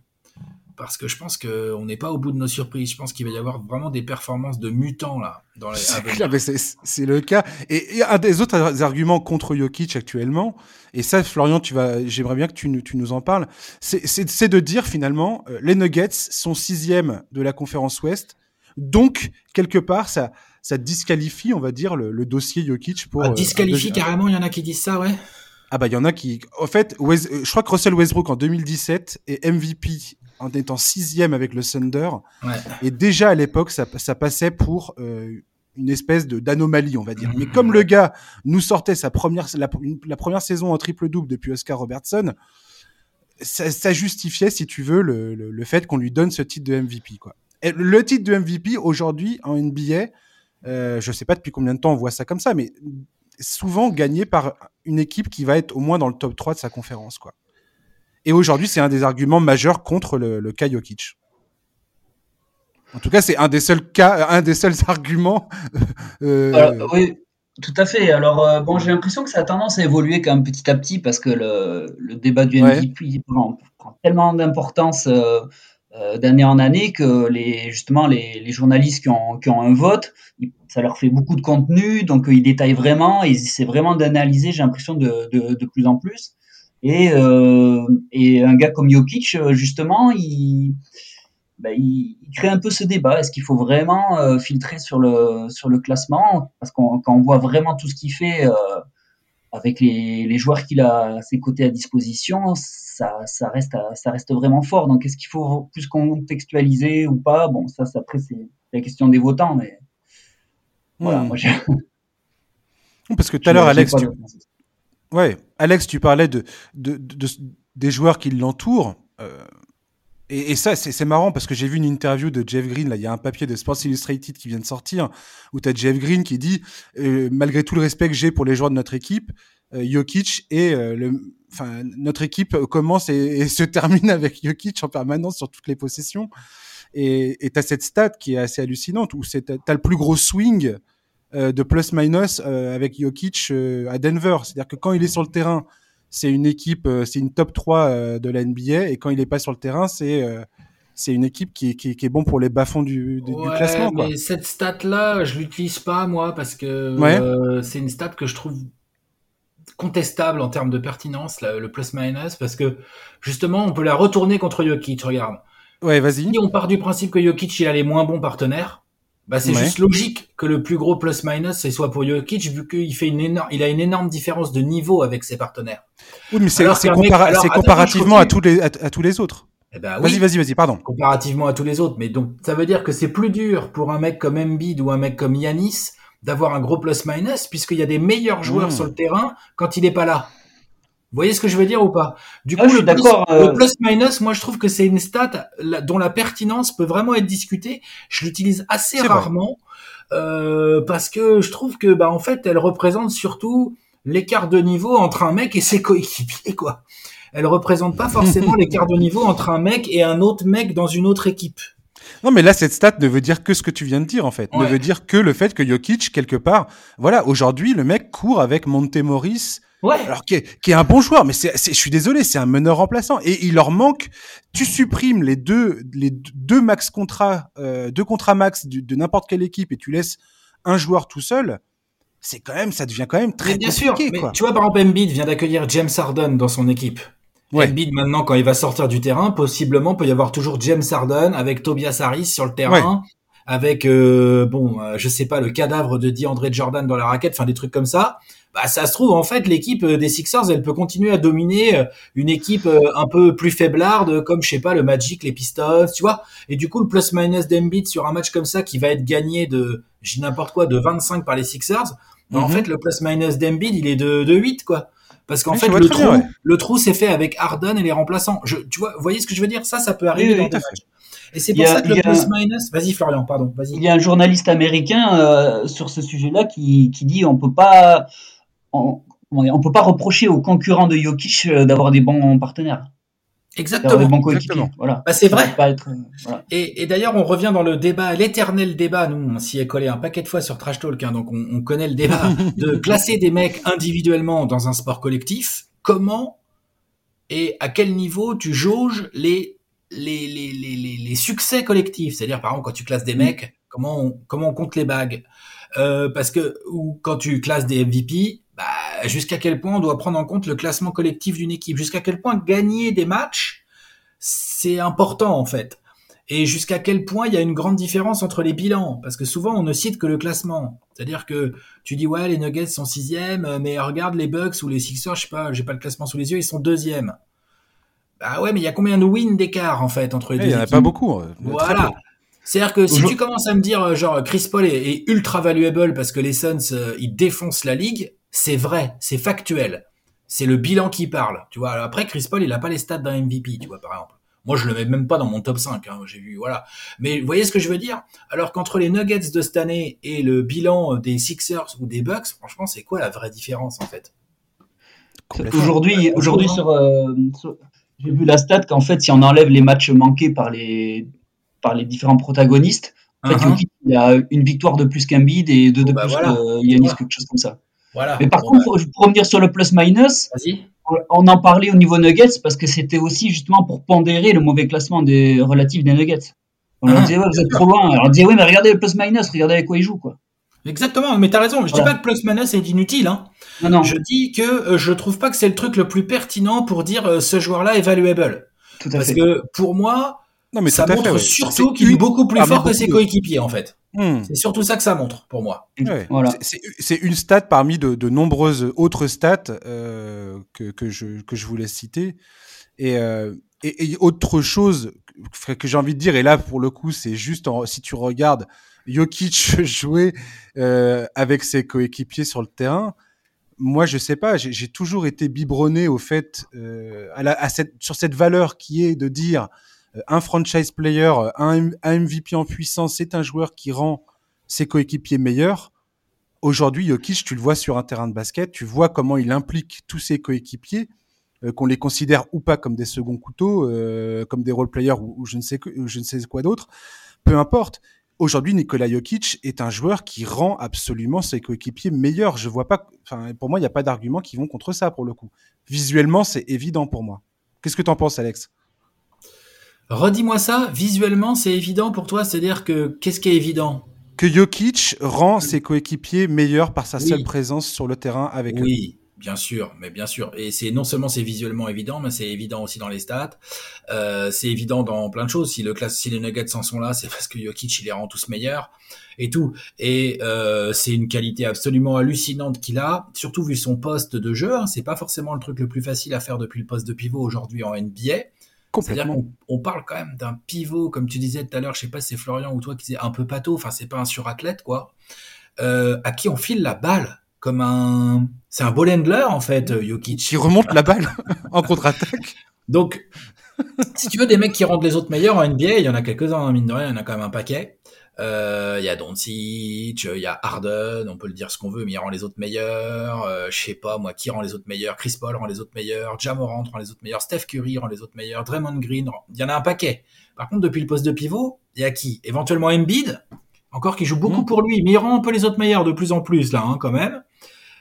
Parce que je pense qu'on n'est pas au bout de nos surprises. Je pense qu'il va y avoir vraiment des performances de mutants là. Dans les... C'est le cas. Et, un des autres arguments contre Jokic actuellement, et ça, Florian, tu vas, j'aimerais bien que tu, tu, nous en parles, c'est de dire finalement, euh, les Nuggets sont sixième de la conférence Ouest, donc quelque part, ça, ça disqualifie, on va dire, le, dossier Jokic pour. Ah, euh, disqualifie carrément, il y en a qui disent ça, ouais. Ah bah il y en a qui, en fait, euh, je crois que Russell Westbrook en 2017 est MVP en étant sixième avec le Thunder. Et déjà à l'époque, ça, passait pour euh, une espèce de d'anomalie, on va dire. Mais comme le gars nous sortait sa première, la, première saison en triple double depuis Oscar Robertson, ça, justifiait, si tu veux, le, le, fait qu'on lui donne ce titre de MVP, quoi. Et le titre de MVP aujourd'hui en NBA, euh, je ne sais pas depuis combien de temps on voit ça comme ça, mais souvent gagné par une équipe qui va être au moins dans le top 3 de sa conférence. Quoi. Et aujourd'hui, c'est un des arguments majeurs contre le, le cas Jokic. En tout cas, c'est un des seuls cas, un des seuls arguments. Euh, oui, tout à fait. Alors, euh, bon, j'ai l'impression que ça a tendance à évoluer quand même petit à petit parce que le, le débat du MVP prend, tellement d'importance euh, d'année en année que les justement les, les journalistes qui ont, qui ont un vote, ça leur fait beaucoup de contenu, donc ils détaillent vraiment, ils essaient vraiment d'analyser, j'ai l'impression de, de, de, plus en plus. Et, euh, et un gars comme Jokic, justement, il, bah, il, crée un peu ce débat. Est-ce qu'il faut vraiment euh, filtrer sur le, sur le classement? Parce qu'on quand on voit vraiment tout ce qu'il fait euh, avec les, les joueurs qu'il a à ses côtés à disposition, ça, ça, reste, ça reste vraiment fort. Donc est-ce qu'il faut plus contextualiser ou pas? Bon, ça, après, c'est la question des votants. Mais voilà, hmm. moi j'ai. Parce que tout à l'heure, Alex, tu... ouais, Alex, tu parlais de, de, de, des joueurs qui l'entourent. Euh, et, ça, c'est marrant parce que j'ai vu une interview de Jeff Green. Là, il y a un papier de Sports Illustrated qui vient de sortir où tu as Jeff Green qui dit euh, malgré tout le respect que j'ai pour les joueurs de notre équipe, euh, Jokic et le, enfin, notre équipe commence et, se termine avec Jokic en permanence sur toutes les possessions. Et tu as cette stat qui est assez hallucinante où tu as le plus gros swing de plus-minus avec Jokic à Denver. C'est-à-dire que quand il est sur le terrain, c'est une équipe, euh, c'est une top 3 euh, de la NBA et quand il est pas sur le terrain, c'est euh, c'est une équipe qui est, qui, est, bon pour les bas-fonds du, du, classement. Mais cette stat-là, je l'utilise pas moi parce que c'est une stat que je trouve contestable en termes de pertinence, le plus-minus, parce que justement, on peut la retourner contre Jokic. Regarde. Ouais, vas-y. Si on part du principe que Jokic il a les moins bons partenaires, bah, c'est juste logique que le plus gros plus-minus, ce soit pour Jokic, vu qu'il fait une énorme, il a une énorme différence de niveau avec ses partenaires. Oui, mais c'est comparativement à tous les, à, tous les autres. Eh ben, vas-y, vas-y, vas-y, pardon. Comparativement à tous les autres. Mais donc, ça veut dire que c'est plus dur pour un mec comme Embiid ou un mec comme Yanis d'avoir un gros plus-minus, puisqu'il y a des meilleurs joueurs hmm. sur le terrain quand il n'est pas là. Vous voyez ce que je veux dire ou pas? Du ah, coup, le, plus, euh, le plus minus, moi je trouve que c'est une stat dont la pertinence peut vraiment être discutée. Je l'utilise assez rarement euh, parce que je trouve que bah en fait, elle représente surtout l'écart de niveau entre un mec et ses coéquipiers quoi. Elle représente pas forcément l'écart de niveau entre un mec et un autre mec dans une autre équipe. Non, mais là, cette stat ne veut dire que ce que tu viens de dire, en fait. Ne veut dire que le fait que Jokic, quelque part, voilà, aujourd'hui, le mec court avec Montemoris, Ouais. Alors qui est, qui est un bon joueur, mais c'est, je suis désolé, c'est un meneur remplaçant et il leur manque. Tu supprimes les deux, les deux max contrats, euh, deux contrats max de, de n'importe quelle équipe et tu laisses un joueur tout seul. C'est quand même, ça devient quand même très bien compliqué. Sûr, mais tu vois, par exemple, Embiid vient d'accueillir James Harden dans son équipe. Ouais. Embiid maintenant, quand il va sortir du terrain, possiblement peut y avoir toujours James Harden avec Tobias Harris sur le terrain. avec euh, bon, euh, je sais pas, le cadavre de DeAndre Jordan dans la raquette, enfin des trucs comme ça bah ça se trouve en fait l'équipe euh, des Sixers elle peut continuer à dominer euh, une équipe euh, un peu plus faiblarde comme je sais pas le Magic, les Pistons, tu vois. Et du coup le plus minus d'Embiid sur un match comme ça qui va être gagné de j'ai n'importe quoi de 25 par les Sixers, bah, en mhm. fait le plus minus d'Embiid il est de, de 8 quoi. Parce qu'en fait le trou, le trou c'est fait avec Harden et les remplaçants. Je, tu vois, vous voyez ce que je veux dire? Ça ça peut arriver dans des matchs. Et c'est pour ça que le plus minus. Vas-y Florian, pardon. Il y a un journaliste américain sur ce sujet-là qui, qui dit on peut pas on ne peut pas reprocher aux concurrents de Jokic euh, d'avoir des bons partenaires. Exactement. Voilà. Bah, c'est vrai. Être, euh, Et, d'ailleurs, on revient dans le débat, l'éternel débat. Nous, on s'y est collé un paquet de fois sur Trash Talk, hein, donc on, connaît le débat de classer des mecs individuellement dans un sport collectif. Comment et à quel niveau tu jauges les les, les, les, les succès collectifs? C'est-à-dire, par exemple, quand tu classes des mecs, comment on, comment on compte les bagues? Euh, Parce que ou quand tu classes des MVP, bah, jusqu'à quel point on doit prendre en compte le classement collectif d'une équipe, jusqu'à quel point gagner des matchs, c'est important en fait. Et jusqu'à quel point il y a une grande différence entre les bilans, parce que souvent on ne cite que le classement. C'est-à-dire que tu dis ouais les Nuggets sont sixième, mais regarde les Bucks ou les Sixers, je sais pas, j'ai pas le classement sous les yeux, ils sont deuxième. Bah ouais, mais il y a combien de wins d'écart en fait entre les deux Il y en a pas beaucoup. Euh, voilà. C'est-à-dire que si tu commences à me dire euh, genre Chris Paul est, ultra valuable parce que les Suns euh, ils défoncent la ligue, c'est vrai, c'est factuel. C'est le bilan qui parle. Tu vois, après, Chris Paul, il a pas les stats d'un MVP, tu vois, par exemple. Moi, je le mets même pas dans mon top 5, hein, j'ai vu, voilà. Mais vous voyez ce que je veux dire? Alors qu'entre les Nuggets de cette année et le bilan des Sixers ou des Bucks, franchement, c'est quoi la vraie différence, en fait? Aujourd'hui, aujourd'hui euh, sur, j'ai vu la stat qu'en fait, si on enlève les matchs manqués par les, par les différents protagonistes, en fait, uh-huh. il y a une victoire de plus qu'un bid et deux de bah plus que Yanis, quelque chose comme ça. Mais par contre, bah. pour revenir sur le plus-minus, on en parlait au niveau Nuggets parce que c'était aussi justement pour pondérer le mauvais classement des relatifs des Nuggets. On leur ah. disait, ouais, vous êtes trop loin. on disait, oui, mais regardez le plus-minus, regardez avec quoi ils jouent. Quoi. Exactement, mais t'as raison. Je dis pas que plus-minus est inutile. Hein. Non, non. Je dis que euh, je trouve pas que c'est le truc le plus pertinent pour dire euh, ce joueur-là est valuable. Tout à parce que pour moi, Non, mais ça montre surtout qu'il est beaucoup plus fort que ses coéquipiers, en fait. Hmm. C'est surtout ça que ça montre, pour moi. Voilà. C'est une stat parmi de, nombreuses autres stats euh, que, que, je, que je voulais citer. Et, euh, et, autre chose que j'ai envie de dire, et là, pour le coup, c'est juste si tu regardes Jokic jouer euh, avec ses coéquipiers sur le terrain, moi, je sais pas, j'ai toujours été biberonné au fait, euh, à, la, à cette, sur cette valeur qui est de dire euh, un franchise player, un, MVP en puissance, c'est un joueur qui rend ses coéquipiers meilleurs. Aujourd'hui, Jokic, tu le vois sur un terrain de basket, tu vois comment il implique tous ses coéquipiers, euh, qu'on les considère ou pas comme des seconds couteaux, euh, comme des role players ou, je ne sais quoi d'autre. Peu importe. Aujourd'hui, Nikola Jokic est un joueur qui rend absolument ses coéquipiers meilleurs. Je vois pas, pour moi, il n'y a pas d'arguments qui vont contre ça pour le coup. Visuellement, c'est évident pour moi. Qu'est-ce que tu en penses, Alex? Redis-moi ça. Visuellement, c'est évident pour toi. C'est-à-dire que qu'est-ce qui est évident? Que Jokic rend ses coéquipiers meilleurs par sa seule présence sur le terrain avec eux. Oui. Bien sûr, mais bien sûr. Et c'est non seulement c'est visuellement évident, mais c'est évident aussi dans les stats. Euh, c'est évident dans plein de choses. Si le classe, si les Nuggets en sont là, c'est parce que Jokic il les rend tous meilleurs et tout. Et euh, c'est une qualité absolument hallucinante qu'il a, surtout vu son poste de jeu. Hein. C'est pas forcément le truc le plus facile à faire depuis le poste de pivot aujourd'hui en NBA. C'est-à-dire qu'on on parle quand même d'un pivot, comme tu disais tout à l'heure, je sais pas si c'est Florian ou toi qui disais un peu pato, enfin c'est pas un surathlète quoi, euh, à qui on file la balle comme un, c'est un ball handler en fait, euh, Jokic. Qui remonte la balle en contre-attaque. Donc, si tu veux des mecs qui rendent les autres meilleurs en NBA, il y en a quelques-uns, hein, mine de rien, il y en a quand même un paquet. Euh, il y a Doncic, il y a Harden, on peut le dire ce qu'on veut, mais il rend les autres meilleurs. Euh, je sais pas, moi, qui rend les autres meilleurs? Chris Paul rend les autres meilleurs. Jamorant rend les autres meilleurs. Steph Curry rend les autres meilleurs. Draymond Green, il y en a un paquet. Par contre, depuis le poste de pivot, il y a qui? Éventuellement Embiid, encore qui joue beaucoup mmh. pour lui, mais il rend un peu les autres meilleurs de plus en plus là, hein, quand même.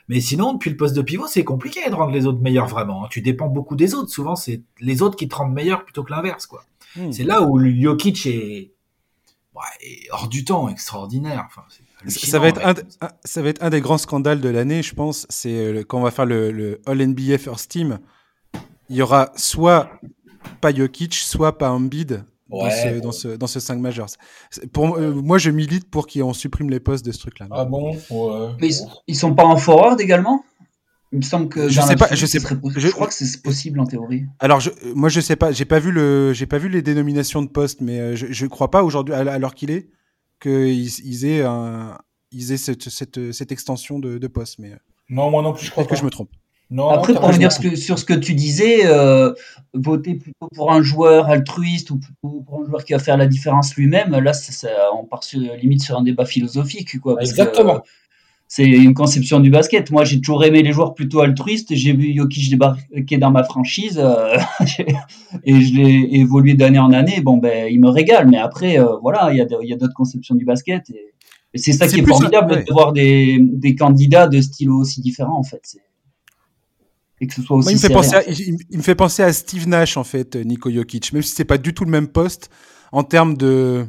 Mais sinon, depuis le poste de pivot, c'est compliqué de rendre les autres meilleurs vraiment. Hein. Tu dépends beaucoup des autres. Souvent, c'est les autres qui te rendent meilleur plutôt que l'inverse, quoi. Hmm. C'est là où Jokic est... hors du temps, extraordinaire. Enfin, ça va être un, ça va être un des grands scandales de l'année, je pense. C'est euh, quand on va faire le, le All NBA First Team. Il y aura soit pas Jokic, soit pas Embiid dans, ce, dans, ce, dans ce 5 majeur. Pour, euh, moi, je milite pour qu'on supprime les postes de ce truc-là. Ah bon? Mais ils, sont pas en forward également? Il me semble que je sais pas, je sais je, crois que c'est possible en théorie. Alors je, moi je sais pas, j'ai pas vu le, j'ai pas vu les dénominations de postes, mais euh, je, je crois pas aujourd'hui, à l'heure qu'il est, qu'ils ils aient un, ils aient cette, cette, cette extension de, de poste. Mais non, moi non plus, je crois que je me trompe. Après, pour revenir sur ce que tu disais, euh, voter plutôt pour un joueur altruiste ou plutôt pour un joueur qui va faire la différence lui-même, là, ça, on part sur, limite sur un débat philosophique. Quoi, Exactement. C'est une conception du basket. Moi, j'ai toujours aimé les joueurs plutôt altruistes. J'ai vu Jokic débarquer dans ma franchise euh, et je l'ai évolué d'année en année. Bon, ben, il me régale. Mais après, euh, voilà, il y a d'autres conceptions du basket. Et, c'est ça qui est formidable de voir des, des, candidats de styles aussi différents, en fait que ce soit aussi. il, me fait penser à, il, me fait penser à Steve Nash, en fait, Nico Jokic, même si c'est pas du tout le même poste en termes de,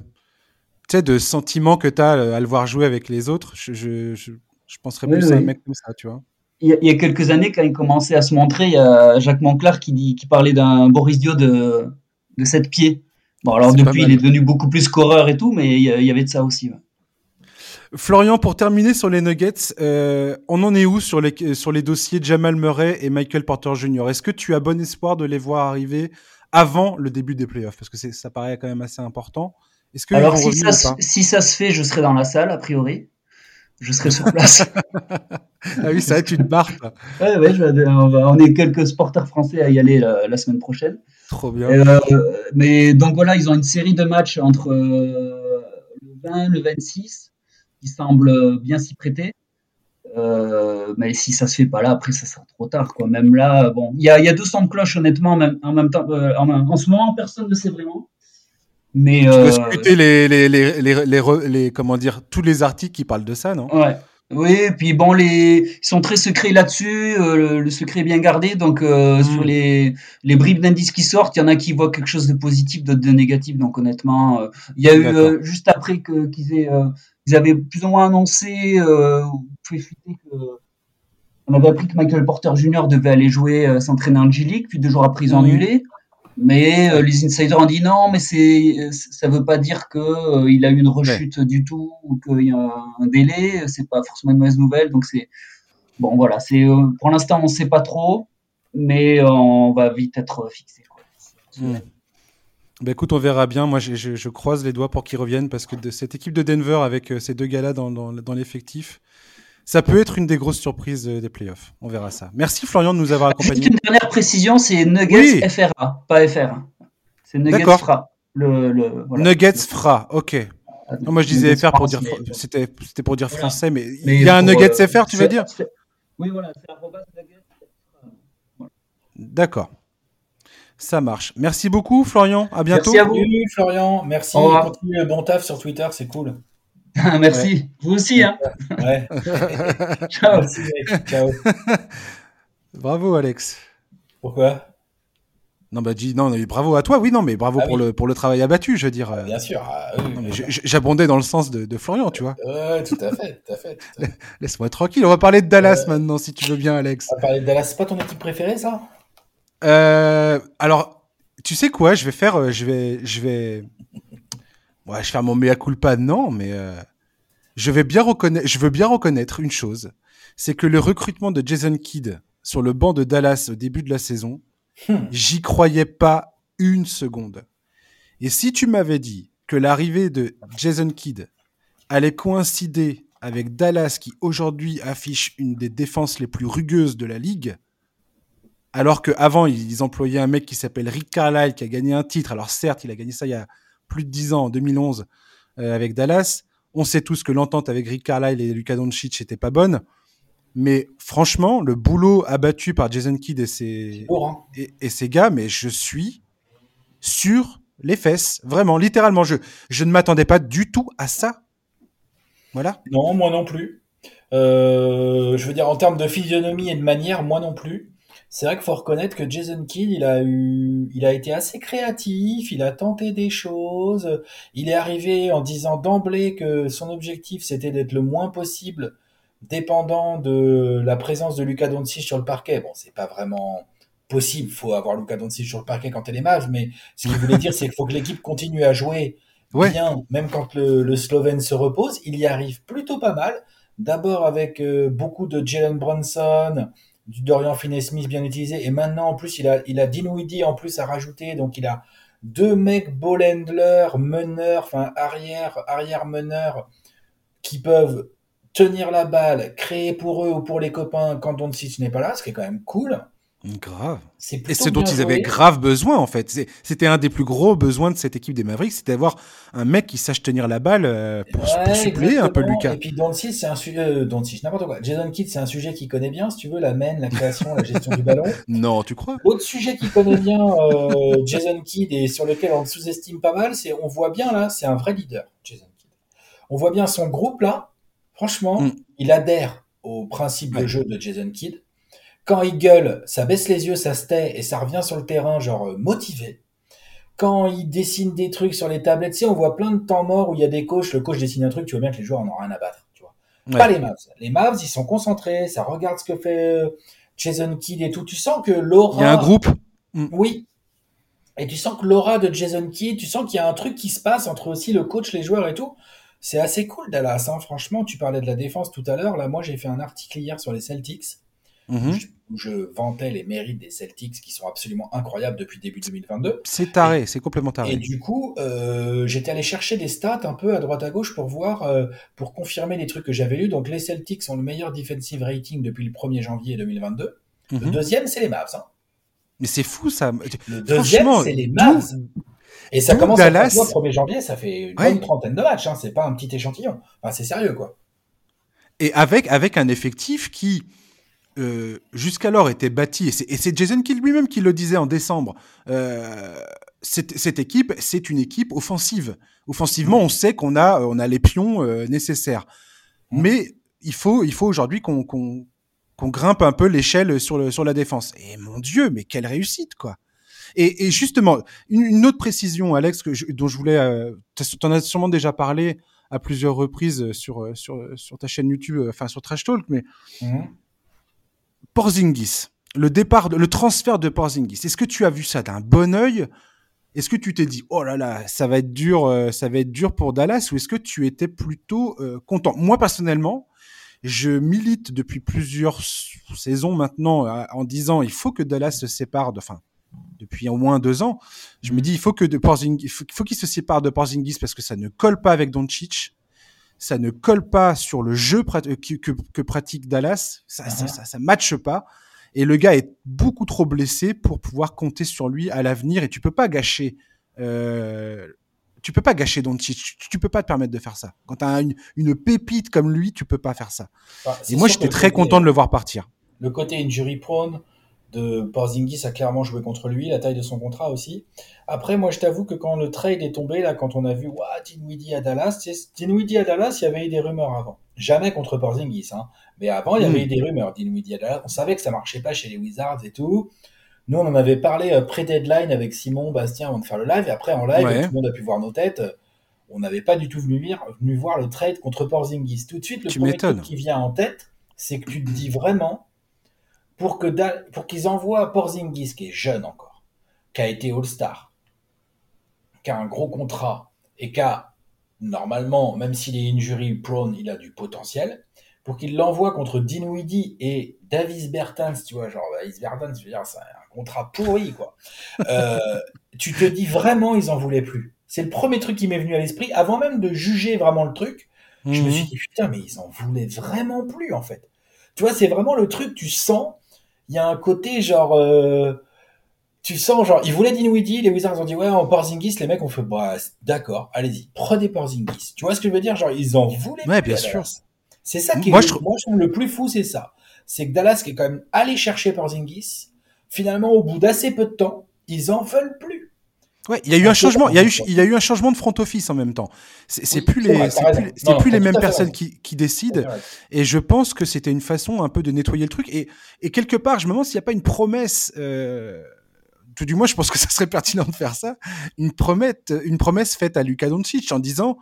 tu sais, de sentiment que tu as à le voir jouer avec les autres. Je, je, je, penserais plus à un mec comme ça, tu vois. Il y, a, quelques années, quand il commençait à se montrer, il y a Jacques Monclar qui, dit, qui parlait d'un Boris Dio de, de 7 pieds. Bon, alors depuis, il est devenu beaucoup plus scoreur et tout, mais il y, avait de ça aussi. Florian, pour terminer sur les Nuggets, euh, on en est où sur les, sur les dossiers Jamal Murray et Michael Porter Jr. Est-ce que tu as bon espoir de les voir arriver avant le début des playoffs? Parce que ça paraît quand même assez important. Est-ce que Alors, si ça, si ça se fait, je serai dans la salle, a priori. Je serai sur place. ah oui, ça va être une barre. ouais, ouais, on, est quelques sporteurs français à y aller la, semaine prochaine. Trop bien. Euh, mais donc voilà, ils ont une série de matchs entre euh, le 20 et le 26 semble bien s'y prêter. Euh, mais si ça se fait pas là, après ça sera trop tard. Quoi. Même là, bon, il y a, y a 200 de cloches honnêtement même, en même temps. Euh, en, ce moment, personne ne sait vraiment. Mais tu peux euh, les, les, les, les, les, comment dire tous les articles qui parlent de ça, non? Ouais. Oui, puis bon, les ils sont très secrets là-dessus. le, secret est bien gardé, donc hmm. sur les les bribes d'indices qui sortent, il y en a qui voient quelque chose de positif, d'autres de négatif. Donc honnêtement, il y a eu juste après que qu'ils aient ils avaient plus ou moins annoncé, euh, que on avait appris que Michael Porter Jr. devait aller jouer, euh, s'entraîner en G-League, puis deux jours après ils ont annulé. Mais euh, les insiders ont dit non, mais c'est ça veut pas dire que euh, il a eu une rechute du tout ou qu'il y a un délai. C'est pas forcément une mauvaise nouvelle. Donc c'est bon, voilà. C'est euh, pour l'instant on sait pas trop, mais on va vite être fixé. Bah écoute, on verra bien. Moi, je, je, croise les doigts pour qu'ils reviennent parce que de cette équipe de Denver avec ces deux gars-là dans, dans, dans l'effectif, ça peut être une des grosses surprises des playoffs. On verra ça. Merci Florian de nous avoir accompagnés. Juste une dernière précision, c'est Nuggets FRA, pas FR. C'est Nuggets FRA. Le, le, Nuggets FRA, ok. Moi je disais FR pour dire, c'était pour dire français, mais, il y a un Nuggets euh, FR, tu veux dire Oui, voilà, c'est Nuggets. D'accord. Ça marche. Merci beaucoup, Florian. À bientôt. Merci à vous, Florian. Merci. Continue le bon taf sur Twitter, c'est cool. Merci. Vous aussi, hein. Ouais. Ciao. Ciao. Bravo, Alex. Pourquoi? Non, bah, dis, non, bravo à toi, oui, non, mais bravo ah pour, le, pour le travail abattu, je veux dire. Bien sûr. Ah j'abondais dans le sens de, de, Florian, tu vois. Ouais, tout à fait, tout à fait. Laisse-moi tranquille, on va parler de Dallas maintenant, si tu veux bien, Alex. On va parler de Dallas, c'est pas ton équipe préférée, ça? Euh, Alors, tu sais quoi, je vais faire, euh, je vais, je vais, Ouais, je fais mon mea culpa, non, mais euh, je, vais bien reconnaître, je veux bien reconnaître une chose, c'est que le recrutement de Jason Kidd sur le banc de Dallas au début de la saison, hmm. j'y croyais pas une seconde. Et si tu m'avais dit que l'arrivée de Jason Kidd allait coïncider avec Dallas qui aujourd'hui affiche une des défenses les plus rugueuses de la ligue, alors qu'avant ils employaient un mec qui s'appelle Rick Carlisle qui a gagné un titre. Alors certes, il a gagné ça il y a plus de 10 ans, en 2011, euh, avec Dallas. On sait tous que l'entente avec Rick Carlisle et Luka Doncic n'était pas bonne. Mais franchement, le boulot abattu par Jason Kidd et ses, hein. et, ses gars, mais je suis sur les fesses. Vraiment, littéralement. Je, je ne m'attendais pas du tout à ça. Voilà. Non, moi non plus. Euh, je veux dire, en termes de physionomie et de manière, moi non plus c'est vrai qu'il faut reconnaître que Jason Kidd, il a eu, il a été assez créatif, il a tenté des choses, il est arrivé en disant d'emblée que son objectif c'était d'être le moins possible dépendant de la présence de Luka Doncic sur le parquet. Bon, c'est pas vraiment possible, faut avoir Luka Doncic sur le parquet quand elle est mage, mais ce qu'il voulait dire c'est qu'il faut que l'équipe continue à jouer bien, même quand le, le Slovène se repose. Il y arrive plutôt pas mal. D'abord avec euh, beaucoup de Jalen Brunson, du Dorian Finney-Smith bien utilisé. Et maintenant, en plus, il a, il a Dinwiddie en plus à rajouter. Donc, il a deux mecs ball handler, meneurs, enfin, arrière, arrière meneurs qui peuvent tenir la balle, créer pour eux ou pour les copains quand Doncic n'est pas là, ce qui est quand même cool. Grave. Et c'est dont ils avaient grave besoin, en fait. C'était un des plus gros besoins de cette équipe des Mavericks, c'était d'avoir un mec qui sache tenir la balle euh, pour, suppléer un peu Lucas. Et puis Doncic, c'est un sujet, euh, n'importe quoi. Jason Kidd, c'est un sujet qu'il connaît bien, si tu veux, la main, la création, la gestion du ballon. Non, tu crois? Autre sujet qu'il connaît bien, euh, Jason Kidd, et sur lequel on sous-estime pas mal, c'est, on voit bien là, c'est un vrai leader, Jason Kidd. On voit bien son groupe là, franchement, mm. il adhère au principe de jeu de Jason Kidd quand il gueule, ça baisse les yeux, ça se tait et ça revient sur le terrain, genre euh, motivé. Quand il dessine des trucs sur les tablettes, tu sais, on voit plein de temps morts où il y a des coachs, le coach dessine un truc, tu vois bien que les joueurs en ont rien à battre, tu vois. Pas les Mavs. Les Mavs, ils sont concentrés, ça regarde ce que fait euh, Jason Kidd et tout. Tu sens que l'aura. Il y a un groupe. Mm. Oui. Et tu sens que l'aura de Jason Kidd, tu sens qu'il y a un truc qui se passe entre aussi le coach, les joueurs et tout. C'est assez cool, Dallas. Hein. Franchement, tu parlais de la défense tout à l'heure. Là, moi, j'ai fait un article hier sur les Celtics. Mhm. Où je vantais les mérites des Celtics qui sont absolument incroyables depuis début 2022. C'est taré, c'est complètement taré. Et du coup, euh, j'étais allé chercher des stats un peu à droite à gauche pour voir, euh, pour confirmer les trucs que j'avais lus. Donc les Celtics ont le meilleur defensive rating depuis le 1er janvier 2022. Le mhm. deuxième, c'est les Mavs. Hein. Mais c'est fou ça. Le deuxième, c'est les Mavs. Et ça commence à faire le 1er janvier, ça fait une bonne trentaine de matchs. Hein. C'est pas un petit échantillon. Enfin, c'est sérieux quoi. Et avec, avec un effectif qui euh, jusqu'alors était bâti, et c'est Jason Kidd lui-même qui le disait en décembre, euh, cette, cette, équipe, c'est une équipe offensive. Offensivement, on sait qu'on a, on a les pions euh, nécessaires. Mmh. Mais il faut, il faut aujourd'hui qu'on qu'on grimpe un peu l'échelle sur, le, sur la défense. Et mon Dieu, mais quelle réussite, quoi. Et, et justement, une, autre précision, Alex, que dont je voulais, euh, tu en as sûrement déjà parlé à plusieurs reprises sur, sur, sur ta chaîne YouTube, enfin sur Trash Talk, mais mmh. Porzingis, le départ, le transfert de Porzingis. Est-ce que tu as vu ça d'un bon oeil? Est-ce que tu t'es dit oh là là, ça va être dur, euh, ça va être dur pour Dallas, ou est-ce que tu étais plutôt euh, content? Moi personnellement, je milite depuis plusieurs saisons maintenant en disant il faut que Dallas se sépare de, enfin depuis au moins deux ans. Je me dis il faut que de Porzingis, il faut, qu'il se sépare de Porzingis parce que ça ne colle pas avec Doncic ça ne colle pas sur le jeu que, pratique Dallas, ça, ça, ça, matche pas. Et le gars est beaucoup trop blessé pour pouvoir compter sur lui à l'avenir. Et tu peux pas gâcher, euh, tu peux pas gâcher Doncic. Tu, tu peux pas te permettre de faire ça. Quand tu as une, pépite comme lui, tu peux pas faire ça. Bah, et moi, j'étais très content de le voir partir. Le côté injury prone, de Porzingis a clairement joué contre lui, la taille de son contrat aussi. Après, moi, je t'avoue que quand le trade est tombé, là, quand on a vu Ouah, Dinwiddie à Dallas, Dinwiddie à Dallas, il y avait eu des rumeurs avant. Jamais contre Porzingis, hein. Mais avant, il y avait hmm. eu des rumeurs Dinwiddie à Dallas. On savait que ça marchait pas chez les Wizards et tout. Nous, on en avait parlé euh, pré-deadline avec Simon, Bastien avant de faire le live. Et après, en live, tout le monde a pu voir nos têtes. On n'avait pas du tout venu, venu voir le trade contre Porzingis. Tout de suite, le premier truc qui vient en tête, c'est que tu te dis vraiment, pour que pour qu'ils envoient Porzingis, qui est jeune encore, qui a été All-Star, qui a un gros contrat et qui a, normalement, même s'il est injury prone, il a du potentiel, pour qu'ils l'envoient contre Dinwiddie et Davis Bertans, tu vois, genre Davis Bertans, je veux dire, c'est un contrat pourri, quoi. Euh, tu te dis vraiment, ils en voulaient plus. C'est le premier truc qui m'est venu à l'esprit, avant même de juger vraiment le truc. Je me mhm. suis dit, putain, mais ils en voulaient vraiment plus, en fait. Tu vois, c'est vraiment le truc, tu sens, il y a un côté genre euh, tu sens genre ils voulaient Dinwiddie les Wizards ont dit ouais en Porzingis les mecs ont fait bah d'accord allez-y prenez Porzingis. Tu vois ce que je veux dire? Genre ils en voulaient ouais bien sûr. C'est ça qui moi, je... moi je trouve le plus fou c'est ça. C'est que Dallas qui est quand même allé chercher Porzingis finalement au bout d'assez peu de temps ils en veulent plus Ouais, il y a eu un changement. Il y a eu, il y a eu un changement de front office en même temps. C'est plus les, c'est plus, plus les mêmes personnes qui, qui décident. Et je pense que c'était une façon un peu de nettoyer le truc. Et, et quelque part, je me demande s'il n'y a pas une promesse. Euh, tout du moins, je pense que ça serait pertinent de faire ça. Une promesse, une promesse faite à Luka Doncic en disant,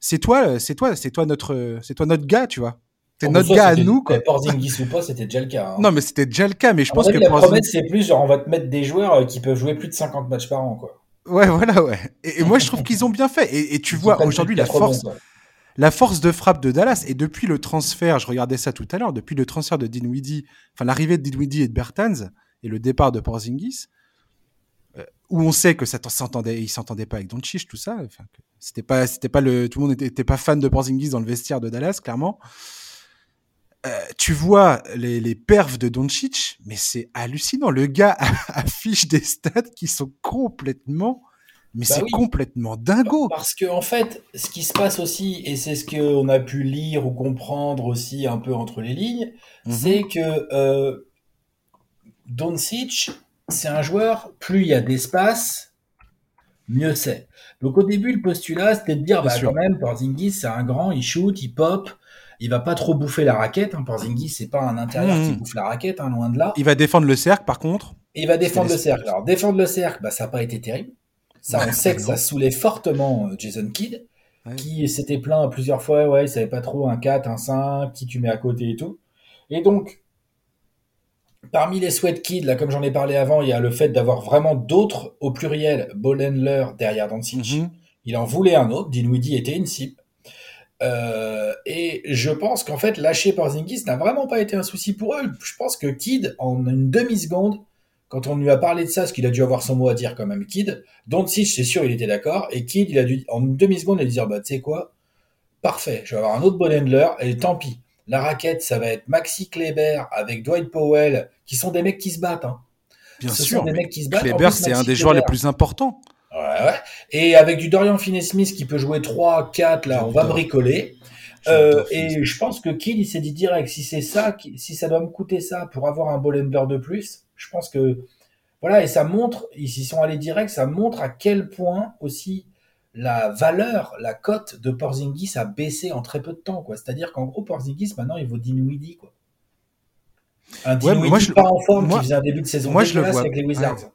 c'est toi, c'est toi, c'est toi notre, c'est toi notre gars, tu vois. C'est notre gars à nous. Quoi. Porzingis ou pas, c'était déjà le cas. Hein. Non, mais c'était déjà le cas. Mais je pense que la promesse, c'est plus genre on va te mettre des joueurs euh, qui peuvent jouer plus de 50 matchs par an, quoi. Ouais, voilà, ouais. Et, moi, je trouve qu'ils ont bien fait. Et, tu vois aujourd'hui la force, la force de frappe de Dallas. Et depuis le transfert, je regardais ça tout à l'heure, depuis le transfert de Dinwiddie, enfin l'arrivée de Dinwiddie et de Bertans et le départ de Porzingis, euh, où on sait que ça s'entendait, ils s'entendaient pas avec Doncic, tout ça. Enfin, c'était pas, c'était pas le, tout le monde n'était pas fan de Porzingis dans le vestiaire de Dallas, clairement. Euh, tu vois les, les perfs de Doncic, mais c'est hallucinant. Le gars affiche des stats qui sont complètement, mais bah c'est complètement dingo. Parce que en fait, ce qui se passe aussi, et c'est ce qu'on a pu lire ou comprendre aussi un peu entre les lignes, mhm. c'est que euh, Doncic, c'est un joueur, plus il y a d'espace, mieux c'est. Donc au début, le postulat, c'était de dire, bah, quand même, Porzingis, c'est un grand, il shoot, il pop, il va pas trop bouffer la raquette. Hein. Porzingis, c'est pas un intérieur qui mmh. bouffe la raquette, hein, loin de là. Il va défendre le cercle, par contre. il va défendre le cercle. Alors, défendre le cercle, bah, ça n'a pas été terrible. Ça, on sait que ça saoulait fortement euh, Jason Kidd, qui s'était plaint plusieurs fois, ouais, il savait pas trop un 4, un 5, qui tu mets à côté et tout. Et donc, parmi les sweat kids, là, comme j'en ai parlé avant, il y a le fait d'avoir vraiment d'autres, au pluriel, Bolenler derrière Doncic. Mmh. Il en voulait un autre. Dinwiddie était une cible. Euh, et je pense qu'en fait, lâcher Porzingis n'a vraiment pas été un souci pour eux. Je pense que Kid, en une demi-seconde, quand on lui a parlé de ça, parce qu'il a dû avoir son mot à dire quand même, Kid, Doncic, c'est sûr, il était d'accord, et Kid, il a dû, en une demi-seconde, il a dû dire, bah, tu sais quoi, parfait, je vais avoir un autre bon handler, et tant pis. La raquette, ça va être Maxi Kleber avec Dwight Powell, qui sont des mecs qui se battent. Hein. Bien sûr, sont des mecs qui se battent. Kleber, c'est un des joueurs les plus importants. Ouais, ouais. Et avec du Dorian Finney-Smith qui peut jouer 3, 4, là, on va bricoler. Euh, et je pense que Kill, il s'est dit direct, si c'est ça, si ça doit me coûter ça pour avoir un Bolender de plus, je pense que, voilà, et ça montre, ils s'y sont allés direct, ça montre à quel point aussi la valeur, la cote de Porzingis a baissé en très peu de temps, quoi. C'est-à-dire qu'en gros, Porzingis, maintenant, il vaut Dinwiddie, quoi. Un Dinwiddie moi, je, pas en forme qui faisait un début de saison moi, je le vois. avec les Wizards.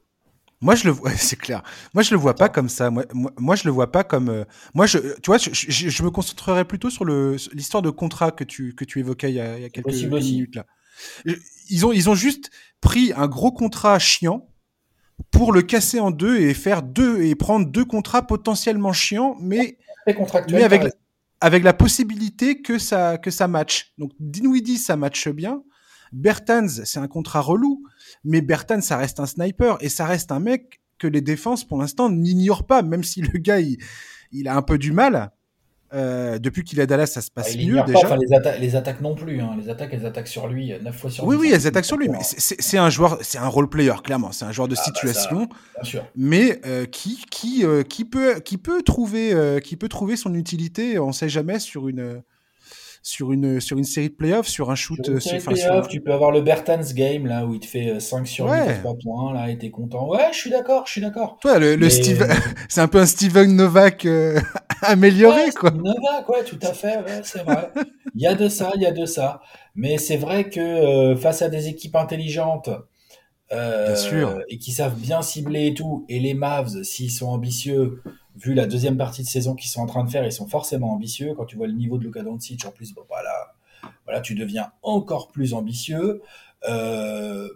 Moi, je le vois, c'est clair. Moi, je le vois pas comme ça. Moi, moi, je le vois pas comme. Euh, moi, je, tu vois, je, je, me concentrerai plutôt sur l'histoire de contrat que tu que tu évoquais il y a, il y a quelques minutes là. Ils ont, ils ont juste pris un gros contrat chiant pour le casser en deux et faire deux et prendre deux contrats potentiellement chiants, mais, mais avec, avec la possibilité que ça, que ça matche. Donc Dinwiddie, ça matche bien. Bertans, c'est un contrat relou, mais Bertans, ça reste un sniper et ça reste un mec que les défenses, pour l'instant, n'ignorent pas, même si le gars, il, il a un peu du mal. Euh, depuis qu'il est à Dallas, ça se passe bah, mieux déjà. Pas, les, les, attaques non plus. Hein. Les attaques, elles attaquent sur lui 9 fois sur Oui, oui, elles attaquent sur lui. Mais c'est un joueur, c'est un role player, clairement. C'est un joueur de ah, bah, situation. mais euh, qui, qui, euh, qui, peut, qui, peut trouver, qui peut trouver son utilité, on ne sait jamais, sur une, sur une, sur une série de playoffs, sur un shoot. Sur une série de playoffs, tu peux avoir le Bertans game, là, où il te fait 5 euh, sur 8 3 points, là, et t'es content. Ouais, je suis d'accord, je suis d'accord. Toi, le, Steve... c'est un peu un Steven Novak euh, amélioré, quoi. Novak, ouais, tout à fait, ouais, c'est vrai. il y a de ça, il y a de ça. Mais c'est vrai que euh, face à des équipes intelligentes, sûr. et qui savent bien cibler et tout, et les Mavs, s'ils sont ambitieux, vu la deuxième partie de saison qu'ils sont en train de faire, ils sont forcément ambitieux. Quand tu vois le niveau de Luka Doncic, en plus, bon, voilà, voilà, tu deviens encore plus ambitieux. Euh,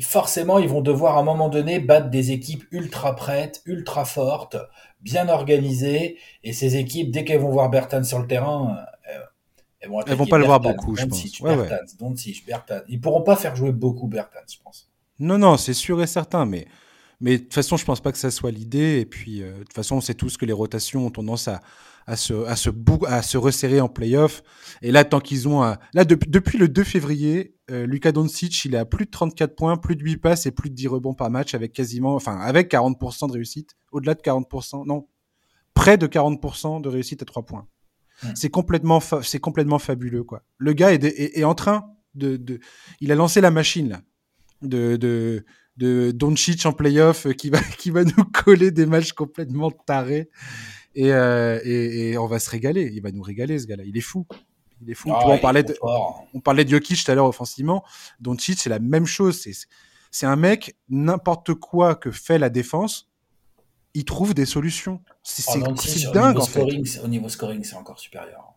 forcément, ils vont devoir à un moment donné battre des équipes ultra prêtes, ultra fortes, bien organisées. Et ces équipes, dès qu'elles vont voir Bertan sur le terrain, euh, elles vont, vont pas le voir beaucoup, je pense. Ouais, Bertan. Ils pourront pas faire jouer beaucoup Bertan, je pense. Non, non, c'est sûr et certain, mais mais de toute façon, je pense pas que ça soit l'idée. Et puis, euh, de toute façon, on sait tous que les rotations ont tendance à, à, se, à, se, à se resserrer en playoff. Et là, tant qu'ils ont... Là, depuis le 2 février, euh, Luka Doncic, il est à plus de 34 points, plus de 8 passes et plus de 10 rebonds par match avec quasiment... Enfin, avec 40% de réussite. Au-delà de 40%, non. Près de 40% de réussite à 3 points. C'est complètement, c'est complètement fabuleux, quoi. Le gars est, est, est en train de, de... Il a lancé la machine, là. de, de de Doncic en playoff euh, qui va, qui va nous coller des matchs complètement tarés. Et, euh, et, et, on va se régaler. Il va nous régaler, ce gars-là. Il est fou. Il est fou. Ah, on, parlait de, on parlait de Jokic tout à l'heure offensivement. Doncic, c'est la même chose. C'est un mec, n'importe quoi que fait la défense, il trouve des solutions. C'est oh, dingue, en fait. Au niveau scoring, c'est encore supérieur.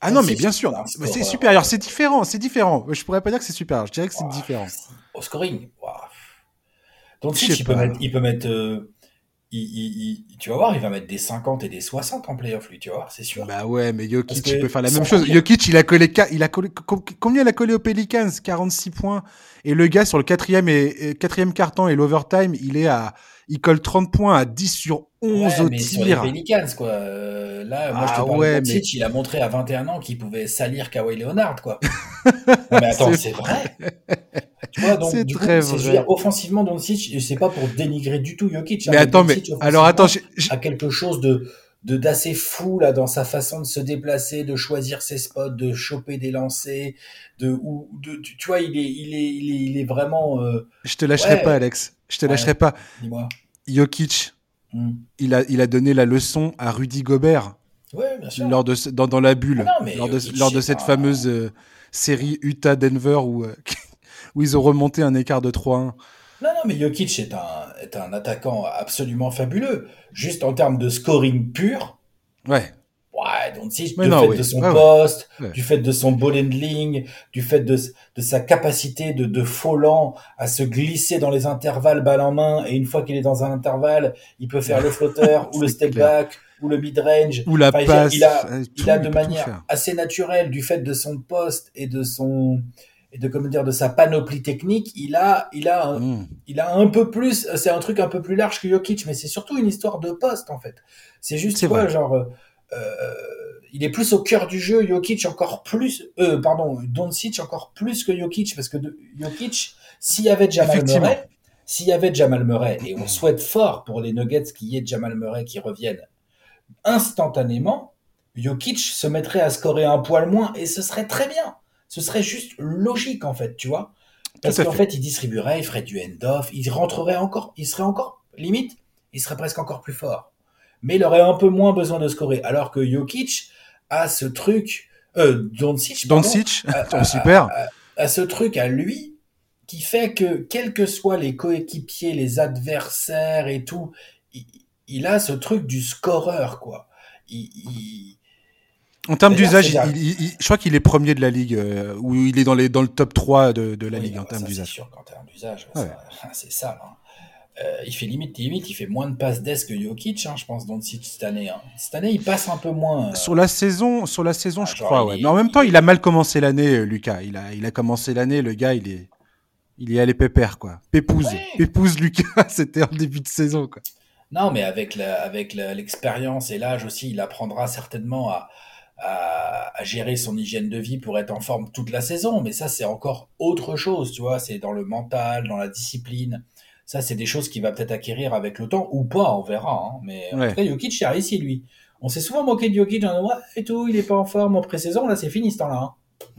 Ah non, mais bien sûr, c'est supérieur, c'est différent, c'est différent. Je pourrais pas dire que c'est supérieur, je dirais que c'est différent. Au scoring, il peut, mettre, il peut mettre, euh, tu vas voir, il va mettre des 50 et des 60 en playoff, lui, tu vois, c'est sûr. Bah ouais, mais Jokic, il peut faire la même chose. Jokic, il a collé, il a collé, combien il a collé aux Pelicans? 46 points. Et le gars, sur le quatrième et, quatrième carton et l'overtime, il est à, il colle 30 poins à 10 sur 11 au mais tir. Sur les Pelicans, quoi. Euh, là, moi, je te ah parle ouais, de mais... il a montré à 21 ans qu'il pouvait salir Kawhi Leonard, quoi. mais attends, c'est vrai. Tu vois, donc, du très coup, vrai. offensivement, Doncic, c'est pas pour dénigrer du tout Jokic. Hein, mais attends, mais, alors attends, a quelque chose de, de d'assez fou là dans sa façon de se déplacer, de choisir ses spots, de choper des lancers, de ou de tu, vois il est il est il est, il est vraiment. Euh, je te lâcherai pas Alex, je te lâcherai pas. Jokic, hmm. il a il a donné la leçon à Rudy Gobert. Ouais, bien sûr. Lors de dans, dans la bulle, ah lors de lors de cette fameuse euh, série Utah Denver où euh, où ils ont remonté un écart de 3-1. Non, non, mais Jokic est un, est un attaquant absolument fabuleux. Juste en termes de scoring pur. Ouais. Ouais, donc si, du fait de son poste, du fait de son ball handling, du fait de, de sa capacité de, de à se glisser dans les intervalles balle en main, et une fois qu'il est dans un intervalle, il peut faire le flotteur, ou le step back, ou le mid-range. Ou la passe. Il a, il a de manière assez naturelle, du fait de son poste et de son, et de comment dire de sa panoplie technique, il a il a un, hmm. il a un peu plus c'est un truc un peu plus large que Jokic mais c'est surtout une histoire de poste en fait. C'est juste quoi genre euh, euh, il est plus au cœur du jeu Jokic encore plus euh, pardon Doncic encore plus que Jokic parce que de, Jokic s'il y avait Jamal Murray s'il y avait Jamal Murray et on souhaite fort pour les Nuggets qu'il y ait Jamal Murray qui revienne instantanément Jokic se mettrait à scorer un poil moins et ce serait très bien ce serait juste logique, en fait, tu vois. Parce qu'en fait. il distribuerait, il ferait du end-off, il rentrerait encore, il serait encore, limite, il serait presque encore plus fort. Mais il aurait un peu moins besoin de scorer. Alors que Jokic a ce truc, euh, Doncic, Doncic, super. A, ce truc à lui qui fait que, quels que soient les coéquipiers, les adversaires et tout, il, a ce truc du scoreur, quoi. il En termes d'usage, je crois qu'il est premier de la ligue, euh, ou il est dans, les, dans le top 3 de, de la ligue en termes d'usage. C'est sûr qu'en termes d'usage, c'est ça. Euh, il fait limite, limite, il fait moins de passes d'ess que Jokic, hein, je pense, dans cette année. Hein. Cette année, il passe un peu moins. Euh. Sur la saison, sur la saison, ah, je crois, ouais. Mais en même temps, il a mal commencé l'année, Lucas. Il a, il a commencé l'année, le gars, il est, il est allé pépère, quoi. Pépouze, pépouze Lucas, c'était en début de saison, quoi. Non, mais avec avec l'expérience et l'âge aussi, il apprendra certainement à, à, gérer son hygiène de vie pour être en forme toute la saison. Mais ça, c'est encore autre chose, tu vois. C'est dans le mental, dans la discipline. Ça, c'est des choses qu'il va peut-être acquérir avec le temps ou pas, on verra. Hein. Mais en tout cas, Jokic lui. On s'est souvent moqué de Jokic en disant, ouais, et tout, il est pas en forme en pré-saison. Là, c'est fini ce temps-là. Hein.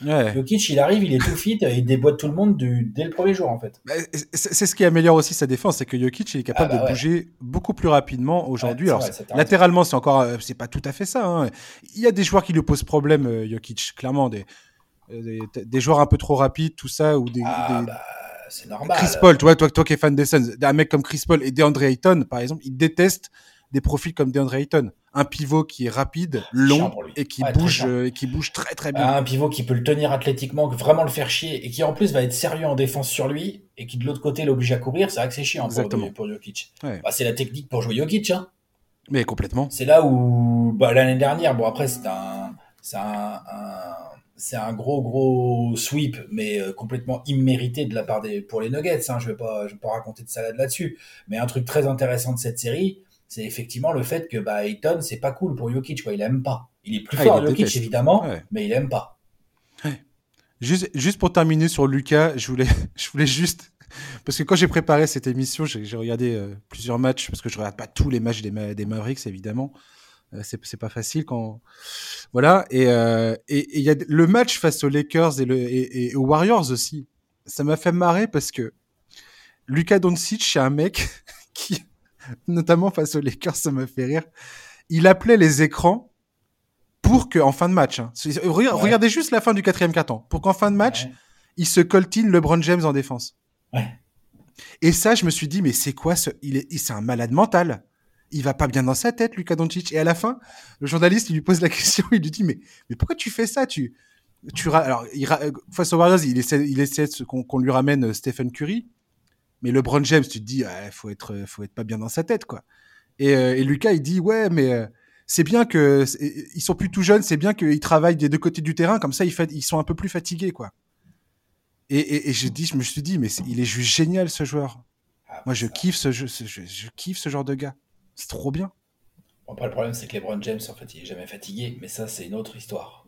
Ouais. Jokic, il arrive, il est tout fit, il déboîte tout le monde dès le premier jour en fait. Bah, c'est ce qui améliore aussi sa défense, c'est que Jokic il est capable ah bah de bouger beaucoup plus rapidement aujourd'hui. Alors latéralement, c'est encore, euh, c'est pas tout à fait ça. Hein. Il y a des joueurs qui lui posent problème, euh, Jokic, clairement des, euh, des, joueurs un peu trop rapides, tout ça, ou des, ah, bah, c'est normal. Chris Paul, toi, toi, toi qui es fan des Suns, un mec comme Chris Paul et DeAndre Ayton, par exemple, il déteste des profils comme DeAndre Ayton un pivot qui est rapide, long et qui bouge euh, et qui bouge très très bien. Un pivot qui peut le tenir athlétiquement, vraiment le faire chier et qui en plus va être sérieux en défense sur lui et qui de l'autre côté l'oblige à courir, c'est vrai que c'est chiant pour, pour, Jokic. Bah, c'est la technique pour jouer Jokic. Hein. Mais complètement. C'est là où bah, l'année dernière, bon après c'est un c'est un, c'est un gros gros sweep, mais euh, complètement immérité de la part des pour les Nuggets. Hein. Je vais pas je vais pas raconter de salade là-dessus, mais un truc très intéressant de cette série, c'est effectivement le fait que bah, Ayton, c'est pas cool pour Jokic, quoi. Il aime pas. Il est plus ah, fort Jokic, évidemment, mais il aime pas. Juste, juste pour terminer sur Lucas, je voulais, je voulais juste. Parce que quand j'ai préparé cette émission, j'ai regardé euh, plusieurs matchs, parce que je regarde pas tous les matchs des, des Mavericks, évidemment. Euh, c'est pas facile quand. Voilà. Et il euh, et, y a le match face aux Lakers et, le, et, aux Warriors aussi. Ça m'a fait marrer parce que Lucas Doncic, c'est un mec qui notamment face aux Lakers, ça me fait rire. Il appelait les écrans pour qu'en fin de match, hein, regardez juste la fin du quatrième quart-temps, pour qu'en fin de match, il se coltine LeBron James en défense. Et ça, je me suis dit, mais c'est quoi ce... Il est, c'est un malade mental. Il va pas bien dans sa tête, Lucas Doncic. Et à la fin, le journaliste, lui pose la question, il lui dit, mais, mais pourquoi tu fais ça? Tu, tu, alors, il, face aux Warriors, il essaie, il essaie qu'on, lui ramène Stephen Curry. Mais LeBron James, tu te dis, ah, faut être, faut être pas bien dans sa tête, quoi. Et, euh, Lucas, il dit, ouais, mais euh, c'est bien que ils sont plus tout jeunes, c'est bien qu'ils travaillent des deux côtés du terrain, comme ça, ils, ils sont un peu plus fatigués, quoi. Et, je dis, je me suis dit, mais il est juste génial ce joueur. Moi, je kiffe ce, jeu, je, kiffe ce genre de gars. C'est trop bien. Bon, le problème, c'est que LeBron James, en fait, il est jamais fatigué, mais ça, c'est une autre histoire.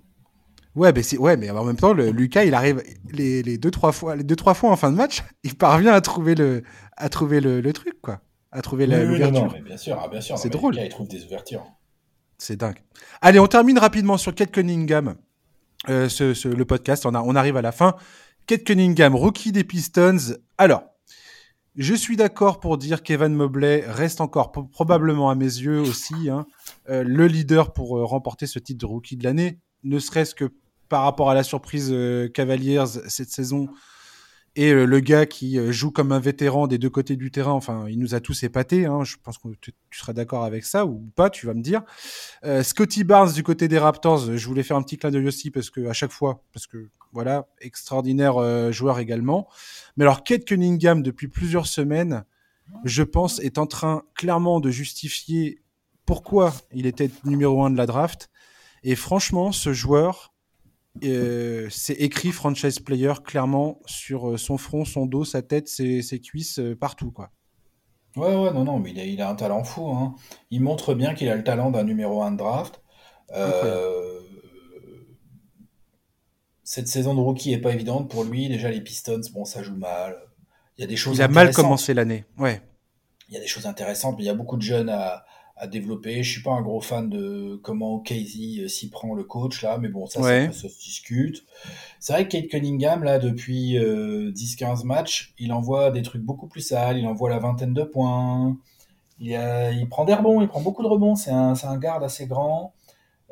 Ouais, mais c'est ouais, mais en même temps, le, Lucas, il arrive les, les, deux trois fois, les deux trois fois en fin de match, il parvient à trouver le à trouver le, le truc quoi, à trouver l'ouverture. bien sûr, ah, bien sûr. C'est drôle. Lucas, il trouve des ouvertures. C'est dingue. Allez, on termine rapidement sur Kate Cunningham. Euh, ce, le podcast, on, a, on arrive à la fin. Kate Cunningham, rookie des Pistons. Alors, je suis d'accord pour dire qu'Evan Mobley reste encore probablement à mes yeux aussi hein, euh, le leader pour euh, remporter ce titre de rookie de l'année, ne serait-ce que par rapport à la surprise euh, Cavaliers cette saison et euh, le gars qui euh, joue comme un vétéran des deux côtés du terrain, enfin, il nous a tous épatés. Hein, je pense que tu, seras d'accord avec ça ou pas, tu vas me dire. Scotty Barnes du côté des Raptors, je voulais faire un petit clin d'œil aussi parce que à chaque fois, parce que voilà, extraordinaire joueur également. Mais alors, Kate Cunningham depuis plusieurs semaines, je pense, est en train clairement de justifier pourquoi il était numéro un de la draft. Et franchement, ce joueur, euh, c'est écrit franchise player clairement sur euh, son front, son dos, sa tête, ses, cuisses, euh, partout quoi. Ouais, ouais, non, non, mais il a, un talent fou. Hein. Il montre bien qu'il a le talent d'un numéro 1 de draft. cette saison de rookie est pas évidente pour lui. Déjà, les Pistons, bon, ça joue mal. Il y a des choses. Il a mal commencé l'année. Ouais. Il y a des choses intéressantes, mais il y a beaucoup de jeunes à, à développer. Je suis pas un gros fan de comment Casey euh, s'y prend le coach là, mais bon, ça, ça, se discute. C'est vrai que Kate Cunningham là, depuis 10-15 euh, matchs, il envoie des trucs beaucoup plus sales. Il envoie la vingtaine de points. Il, il prend des rebonds, il prend beaucoup de rebonds. C'est un, un garde assez grand.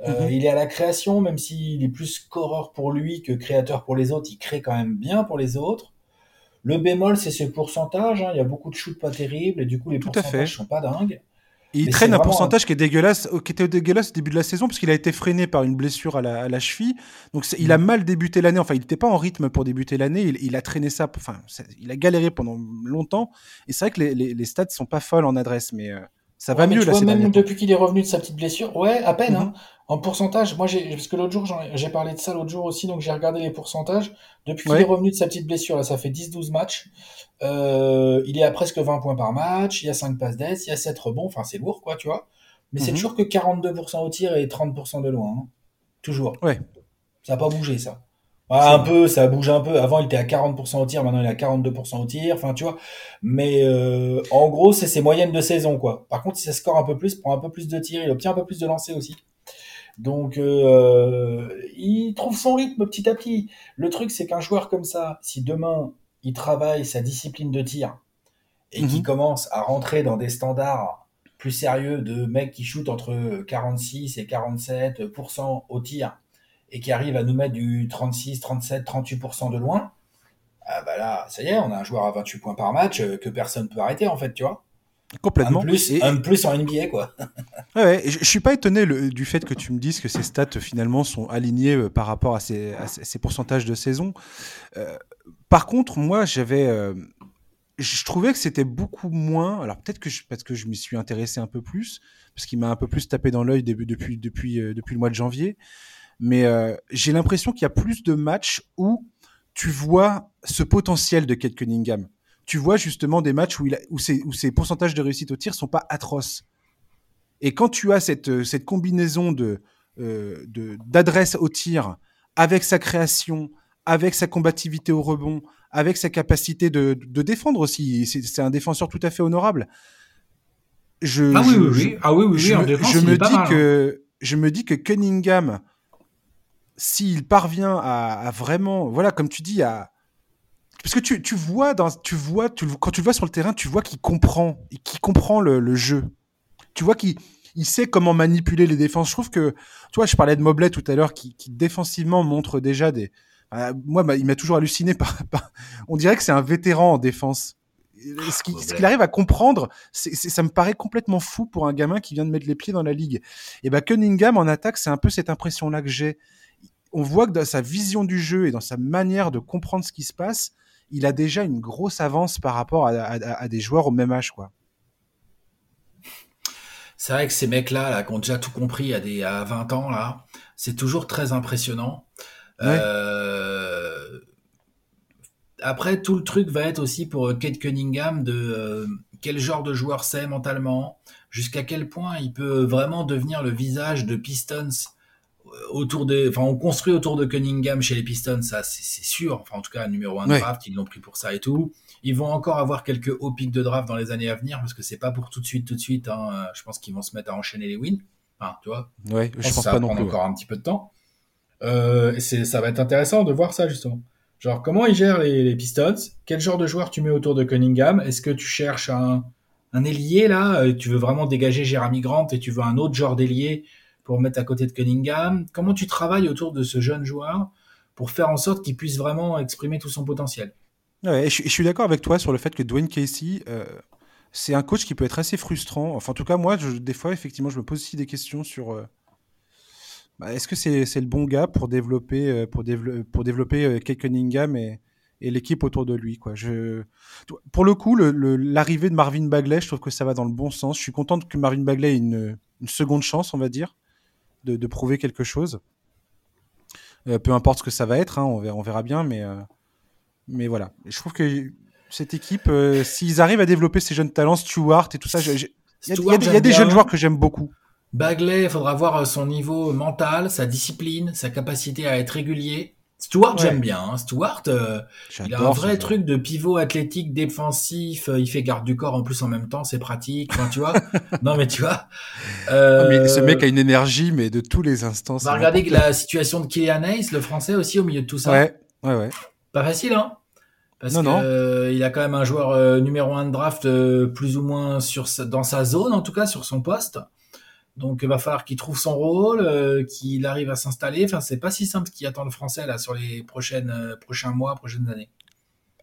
Euh, mhm. Il est à la création, même s'il est plus scoreur pour lui que créateur pour les autres. Il crée quand même bien pour les autres. Le bémol, c'est ce pourcentage. Hein. Il y a beaucoup de shoots pas terribles et du coup, les pourcentages sont pas dingues. Il traîne un pourcentage qui est dégueulasse, qui était dégueulasse au début de la saison, parce qu'il a été freiné par une blessure à la, cheville. Donc il a mm. mal débuté l'année. Enfin, il n'était pas en rythme pour débuter l'année. Il, a traîné ça. Enfin, il a galéré pendant longtemps. Et c'est vrai que les, les, stats sont pas folles en adresse, mais euh, ça va mieux. là, même depuis qu'il est revenu de sa petite blessure, ouais, à peine. Hein. Mm-hmm. En pourcentage, moi, j'ai, parce que l'autre jour, j'ai parlé de ça l'autre jour aussi, donc j'ai regardé les pourcentages. Depuis qu'il est revenu de sa petite blessure, là, ça fait 10-12 matchs. Euh, il est à presque 20 points par match, il y a 5 passes d'aise, il y a 7 rebonds, enfin, c'est lourd, quoi, tu vois. Mais c'est mhm. toujours que 42% au tir et 30% de loin. Hein. Toujours. Ouais. Ça n'a pas bougé, ça. Un peu, ça bouge un peu. Avant, il était à 40% au tir, maintenant il est à 42% au tir. Enfin, tu vois. Mais euh, en gros, c'est ses moyennes de saison, quoi. Par contre, si ça score un peu plus, prend un peu plus de tirs, il obtient un peu plus de lancers aussi. Donc, euh, il trouve son rythme petit à petit. Le truc, c'est qu'un joueur comme ça, si demain il travaille sa discipline de tir et qu'il mhm. commence à rentrer dans des standards plus sérieux de mecs qui shootent entre 46 et 47% au tir et qui arrivent à nous mettre du 36, 37, 38% de loin, ah bah là, ça y est, on a un joueur à 28 points par match euh, que personne peut arrêter en fait, tu vois. Complètement. Un plus, un plus en NBA, quoi. ouais, je, je suis pas étonné du fait que tu me dises que ces stats finalement sont alignées euh, par rapport à ces, pourcentages de saison. Euh, par contre, moi, j'avais, euh, je trouvais que c'était beaucoup moins. Alors peut-être que je, parce que je m'y suis intéressé un peu plus, parce qu'il m'a un peu plus tapé dans l'œil depuis depuis depuis, depuis le mois de janvier. Mais j'ai l'impression qu'il y a plus de matchs où tu vois ce potentiel de Kate Cunningham tu vois justement des matchs où, il où, ses, pourcentages de réussite au tir sont pas atroces. Et quand tu as cette, euh, cette combinaison euh, de, d'adresse au tir avec sa création, avec sa combativité au rebond, avec sa capacité de, défendre aussi, c'est, un défenseur tout à fait honorable. Je, ah oui, oui, oui. Ah oui, oui, je, me dis hein. que je me dis que Cunningham, s'il parvient à, à, vraiment, voilà, comme tu dis, à, parce que tu, tu vois, dans, tu vois tu, quand tu le vois sur le terrain, tu vois qu'il comprend, qu'il comprend le, le, jeu. Tu vois qu'il il sait comment manipuler les défenses. Je trouve que, tu vois, je parlais de Mobley tout à l'heure, qui, qui, défensivement montre déjà des. Euh, moi, bah, il m'a toujours halluciné par, On dirait que c'est un vétéran en défense. Ce qu'il arrive à comprendre, ça me paraît complètement fou pour un gamin qui vient de mettre les pieds dans la ligue. Et bah, Cunningham en attaque, c'est un peu cette impression-là que j'ai. On voit que dans sa vision du jeu et dans sa manière de comprendre ce qui se passe, il a déjà une grosse avance par rapport à, des joueurs au même âge, quoi. C'est vrai que ces mecs-là, là, qui ont déjà tout compris à, des, à 20 ans, là, c'est toujours très impressionnant. Euh, après, tout le truc va être aussi pour Kate Cunningham de euh, quel genre de joueur c'est mentalement, jusqu'à quel point il peut vraiment devenir le visage de Pistons autour de, enfin, on construit autour de Cunningham chez les Pistons, ça c'est sûr. Enfin, en tout cas, numéro 1 de draft, ils l'ont pris pour ça et tout. Ils vont encore avoir quelques hauts pics de draft dans les années à venir parce que c'est pas pour tout de suite, tout de suite. Hein. Je pense qu'ils vont se mettre à enchaîner les wins. Enfin, tu vois. Ouais, je, pense, ça va prendre encore un petit peu de temps. Euh, c'est, ça va être intéressant de voir ça justement. Genre, comment ils gèrent les, Pistons? Quel genre de joueur tu mets autour de Cunningham? Est-ce que tu cherches un, un ailier là? Euh, Tu veux vraiment dégager Jeremy Grant et tu veux un autre genre d'ailier pour mettre à côté de Cunningham Comment tu travailles autour de ce jeune joueur pour faire en sorte qu'il puisse vraiment exprimer tout son potentiel? Ouais, je, suis d'accord avec toi sur le fait que Dwayne Casey, euh, c'est un coach qui peut être assez frustrant. Enfin, en tout cas, moi, des fois, effectivement, je me pose aussi des questions sur. Euh, bah, est-ce que c'est le bon gars pour développer, euh, pour, pour développer Kate Cunningham et, l'équipe autour de lui. Pour le coup, l'arrivée de Marvin Bagley, je trouve que ça va dans le bon sens. Je suis content que Marvin Bagley ait une seconde chance, on va dire de, prouver quelque chose. Euh, peu importe ce que ça va être, hein, on, verra, on, verra, bien, mais, euh, mais voilà. Je trouve que cette équipe, euh, s'ils arrivent à développer ces jeunes talents, Stewart et tout ça, il y, a des jeunes joueurs que j'aime beaucoup. Bagley, il faudra voir son niveau mental, sa discipline, sa capacité à être régulier. Stuart, j'aime bien. Hein. Stuart, euh, il a un vrai truc de pivot athlétique défensif. Euh, il fait garde du corps en plus en même temps, c'est pratique. tu vois Non, mais tu vois. Euh... mais ce mec a une énergie, mais de tous les instants. On va regarder la situation de Kylian Hayes, le français aussi, au milieu de tout ça. Ouais, ouais, ouais. Pas facile, hein Parce qu'il euh, il a quand même un joueur numéro un de draft plus ou moins sur dans sa zone, en tout cas sur son poste. Donc il va falloir qu'il trouve son rôle, euh, qu'il arrive à s'installer. Enfin, c'est pas si simple ce qui attend le français là sur les prochaines, euh, prochains mois, prochaines années.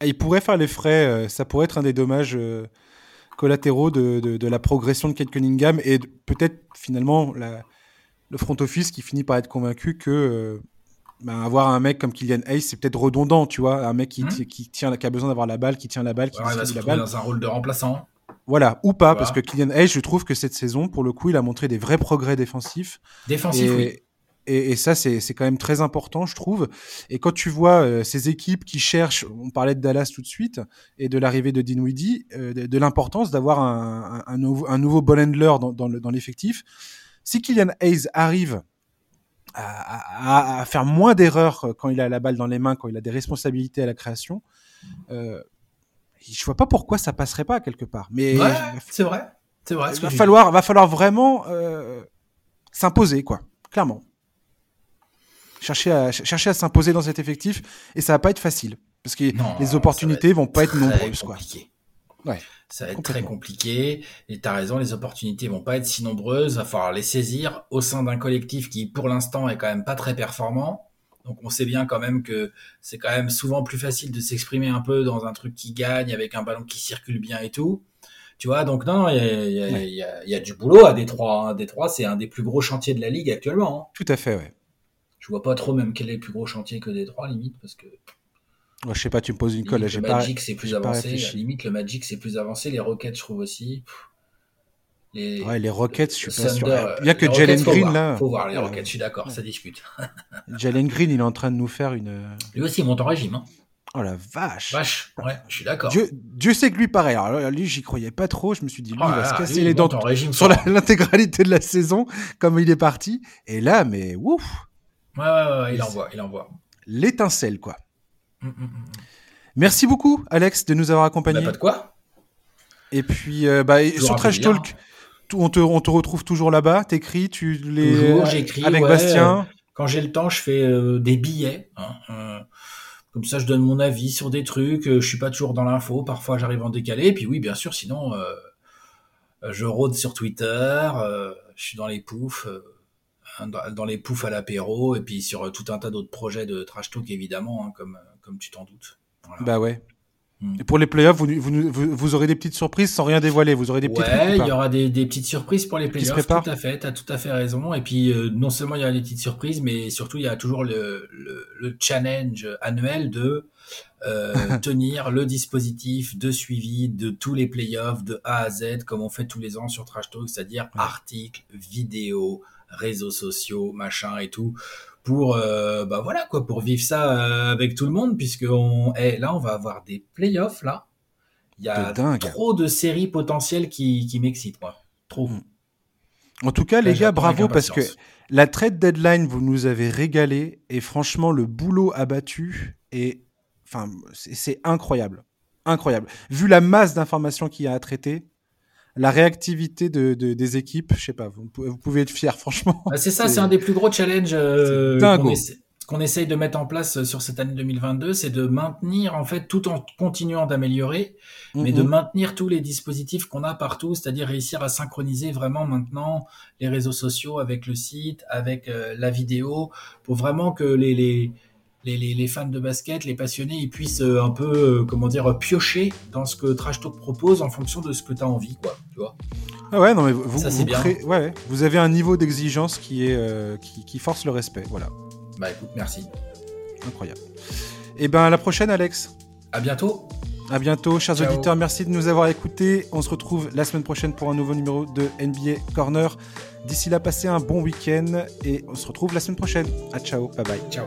il pourrait faire les frais, euh, ça pourrait être un des dommages collatéraux de, la progression de Kate Cunningham et peut-être finalement le front office qui finit par être convaincu que ben, avoir un mec comme Kylian Hayes, c'est peut-être redondant, tu vois, un mec qui, hmm. qui, tient, qui a besoin d'avoir la balle, qui tient la balle, qui ouais, va se la balle. dans un rôle de remplaçant. Voilà, ou pas, parce que Kylian Hayes, je trouve que cette saison, pour le coup, il a montré des vrais progrès défensifs. Défensifs, oui. Et, ça, c'est quand même très important, je trouve. Et quand tu vois euh, ces équipes qui cherchent, on parlait de Dallas tout de suite, et de l'arrivée de Dinwiddie, euh, de, l'importance d'avoir un, un, nouveau, un nouveau ball handler dans, dans l'effectif. si Kylian Hayes arrive à, à, faire moins d'erreurs quand il a la balle dans les mains, quand il a des responsabilités à la création, euh, je vois pas pourquoi ça passerait pas quelque part. Mais c'est vrai, c'est vrai. Il va falloir, va falloir vraiment euh, s'imposer, quoi, clairement chercher à, chercher à s'imposer dans cet effectif et ça va pas être facile parce que les opportunités vont pas être nombreuses. Quoi. Ouais, ça va être très compliqué. Et tu as raison, les opportunités vont pas être si nombreuses. Il va falloir les saisir au sein d'un collectif qui, pour l'instant, est quand même pas très performant. Donc on sait bien quand même que c'est quand même souvent plus facile de s'exprimer un peu dans un truc qui gagne, avec un ballon qui circule bien et tout. Tu vois, donc non, il y a, y, a, y a, du boulot à Détroit. Hein. Détroit, c'est un des plus gros chantiers de la ligue actuellement. Hein. Tout à fait, ouais je vois pas trop même quel est le plus gros chantier que des trois limite parce que je sais pas tu me poses une colle le Magic c'est plus avancé limite le Magic c'est plus avancé les Rockets je trouve aussi les, ouais, les Rockets, je suis pas sûr. Bien que Jalen Green, là. Faut voir les Rockets, je suis d'accord, ça discute. Jalen Green, il est en train de nous faire une. Lui aussi, il monte en régime. Hein. Oh la vache. Vache, ouais, je suis d'accord. Dieu, Dieu, sait que lui, pareil. Alors lui, j'y croyais pas trop. Je me suis dit, lui, il va se casser les dents sur l'intégralité de la saison, comme il est parti. Et là, mais ouf. Ouais, ouais, ouais, il envoie, il envoie. L'étincelle, quoi. Mm, mm, mm, Merci beaucoup, Alex, de nous avoir accompagnés. Bah, pas de quoi. Et puis, euh, bah, sur Trash Talk, on te, on te retrouve toujours là-bas. T'écris, tu les. Toujours, j'écris. Avec Bastien. Quand j'ai le temps, je fais euh, des billets. Hein, euh, comme ça, je donne mon avis sur des trucs. je suis pas toujours dans l'info. Parfois, j'arrive en décalé. Et puis, oui, bien sûr, sinon, je rôde sur Twitter. je suis dans les poufs dans les poufs à l'apéro et puis sur tout un tas d'autres projets de trash talk évidemment, hein, comme, comme tu t'en doutes. Bah ouais. Hmm. Et pour les playoffs, vous, vous, vous, aurez des petites surprises sans rien dévoiler. Vous aurez des petites. Ouais, il y aura des, des, petites surprises pour les playoffs. Tout à fait, t'as tout à fait raison. Et puis euh, non seulement il y a des petites surprises, mais surtout il y a toujours le, le, le challenge annuel de euh, tenir le dispositif de suivi de tous les playoffs de A à Z, comme on fait tous les ans sur Trash Talk, c'est-à-dire articles, vidéos, réseaux sociaux, machin et tout, pour euh, bah voilà quoi, pour vivre ça euh, avec tout le monde, puisque on, eh, là on va avoir des playoffs là. Il y a trop de séries potentielles qui, qui m'excitent moi, trop. Hmm. En tout cas, les gars, bravo parce que la trade deadline, vous nous avez régalé et franchement, le boulot abattu est, enfin, c'est incroyable, incroyable. Vu la masse d'informations qu'il y a à traiter, la réactivité de, des équipes, je sais pas, vous, pouvez être fier, franchement. Bah, c'est ça, c'est un des plus gros challenges euh, qu'on essaye de mettre en place euh, sur cette année 2022, c'est de maintenir, en fait, tout en continuant d'améliorer, mais de maintenir tous les dispositifs qu'on a partout, c'est-à-dire réussir à synchroniser vraiment maintenant les réseaux sociaux avec le site, avec euh, la vidéo, pour vraiment que les, les les, fans de basket, les passionnés, ils puissent euh, un peu, euh, comment dire, piocher dans ce que Trash Talk propose en fonction de ce que tu as envie, quoi. Tu vois ah ouais, non, mais vous, Ça, vous, bien. ouais, vous avez un niveau d'exigence qui, est euh, qui, force le respect, voilà. Bah écoute, merci. Incroyable. Et eh ben à la prochaine, Alex. À bientôt. À bientôt, chers auditeurs. Merci de nous avoir écoutés. On se retrouve la semaine prochaine pour un nouveau numéro de NBA Corner. D'ici là, passez un bon week-end et on se retrouve la semaine prochaine. À ciao, bye bye. Ciao.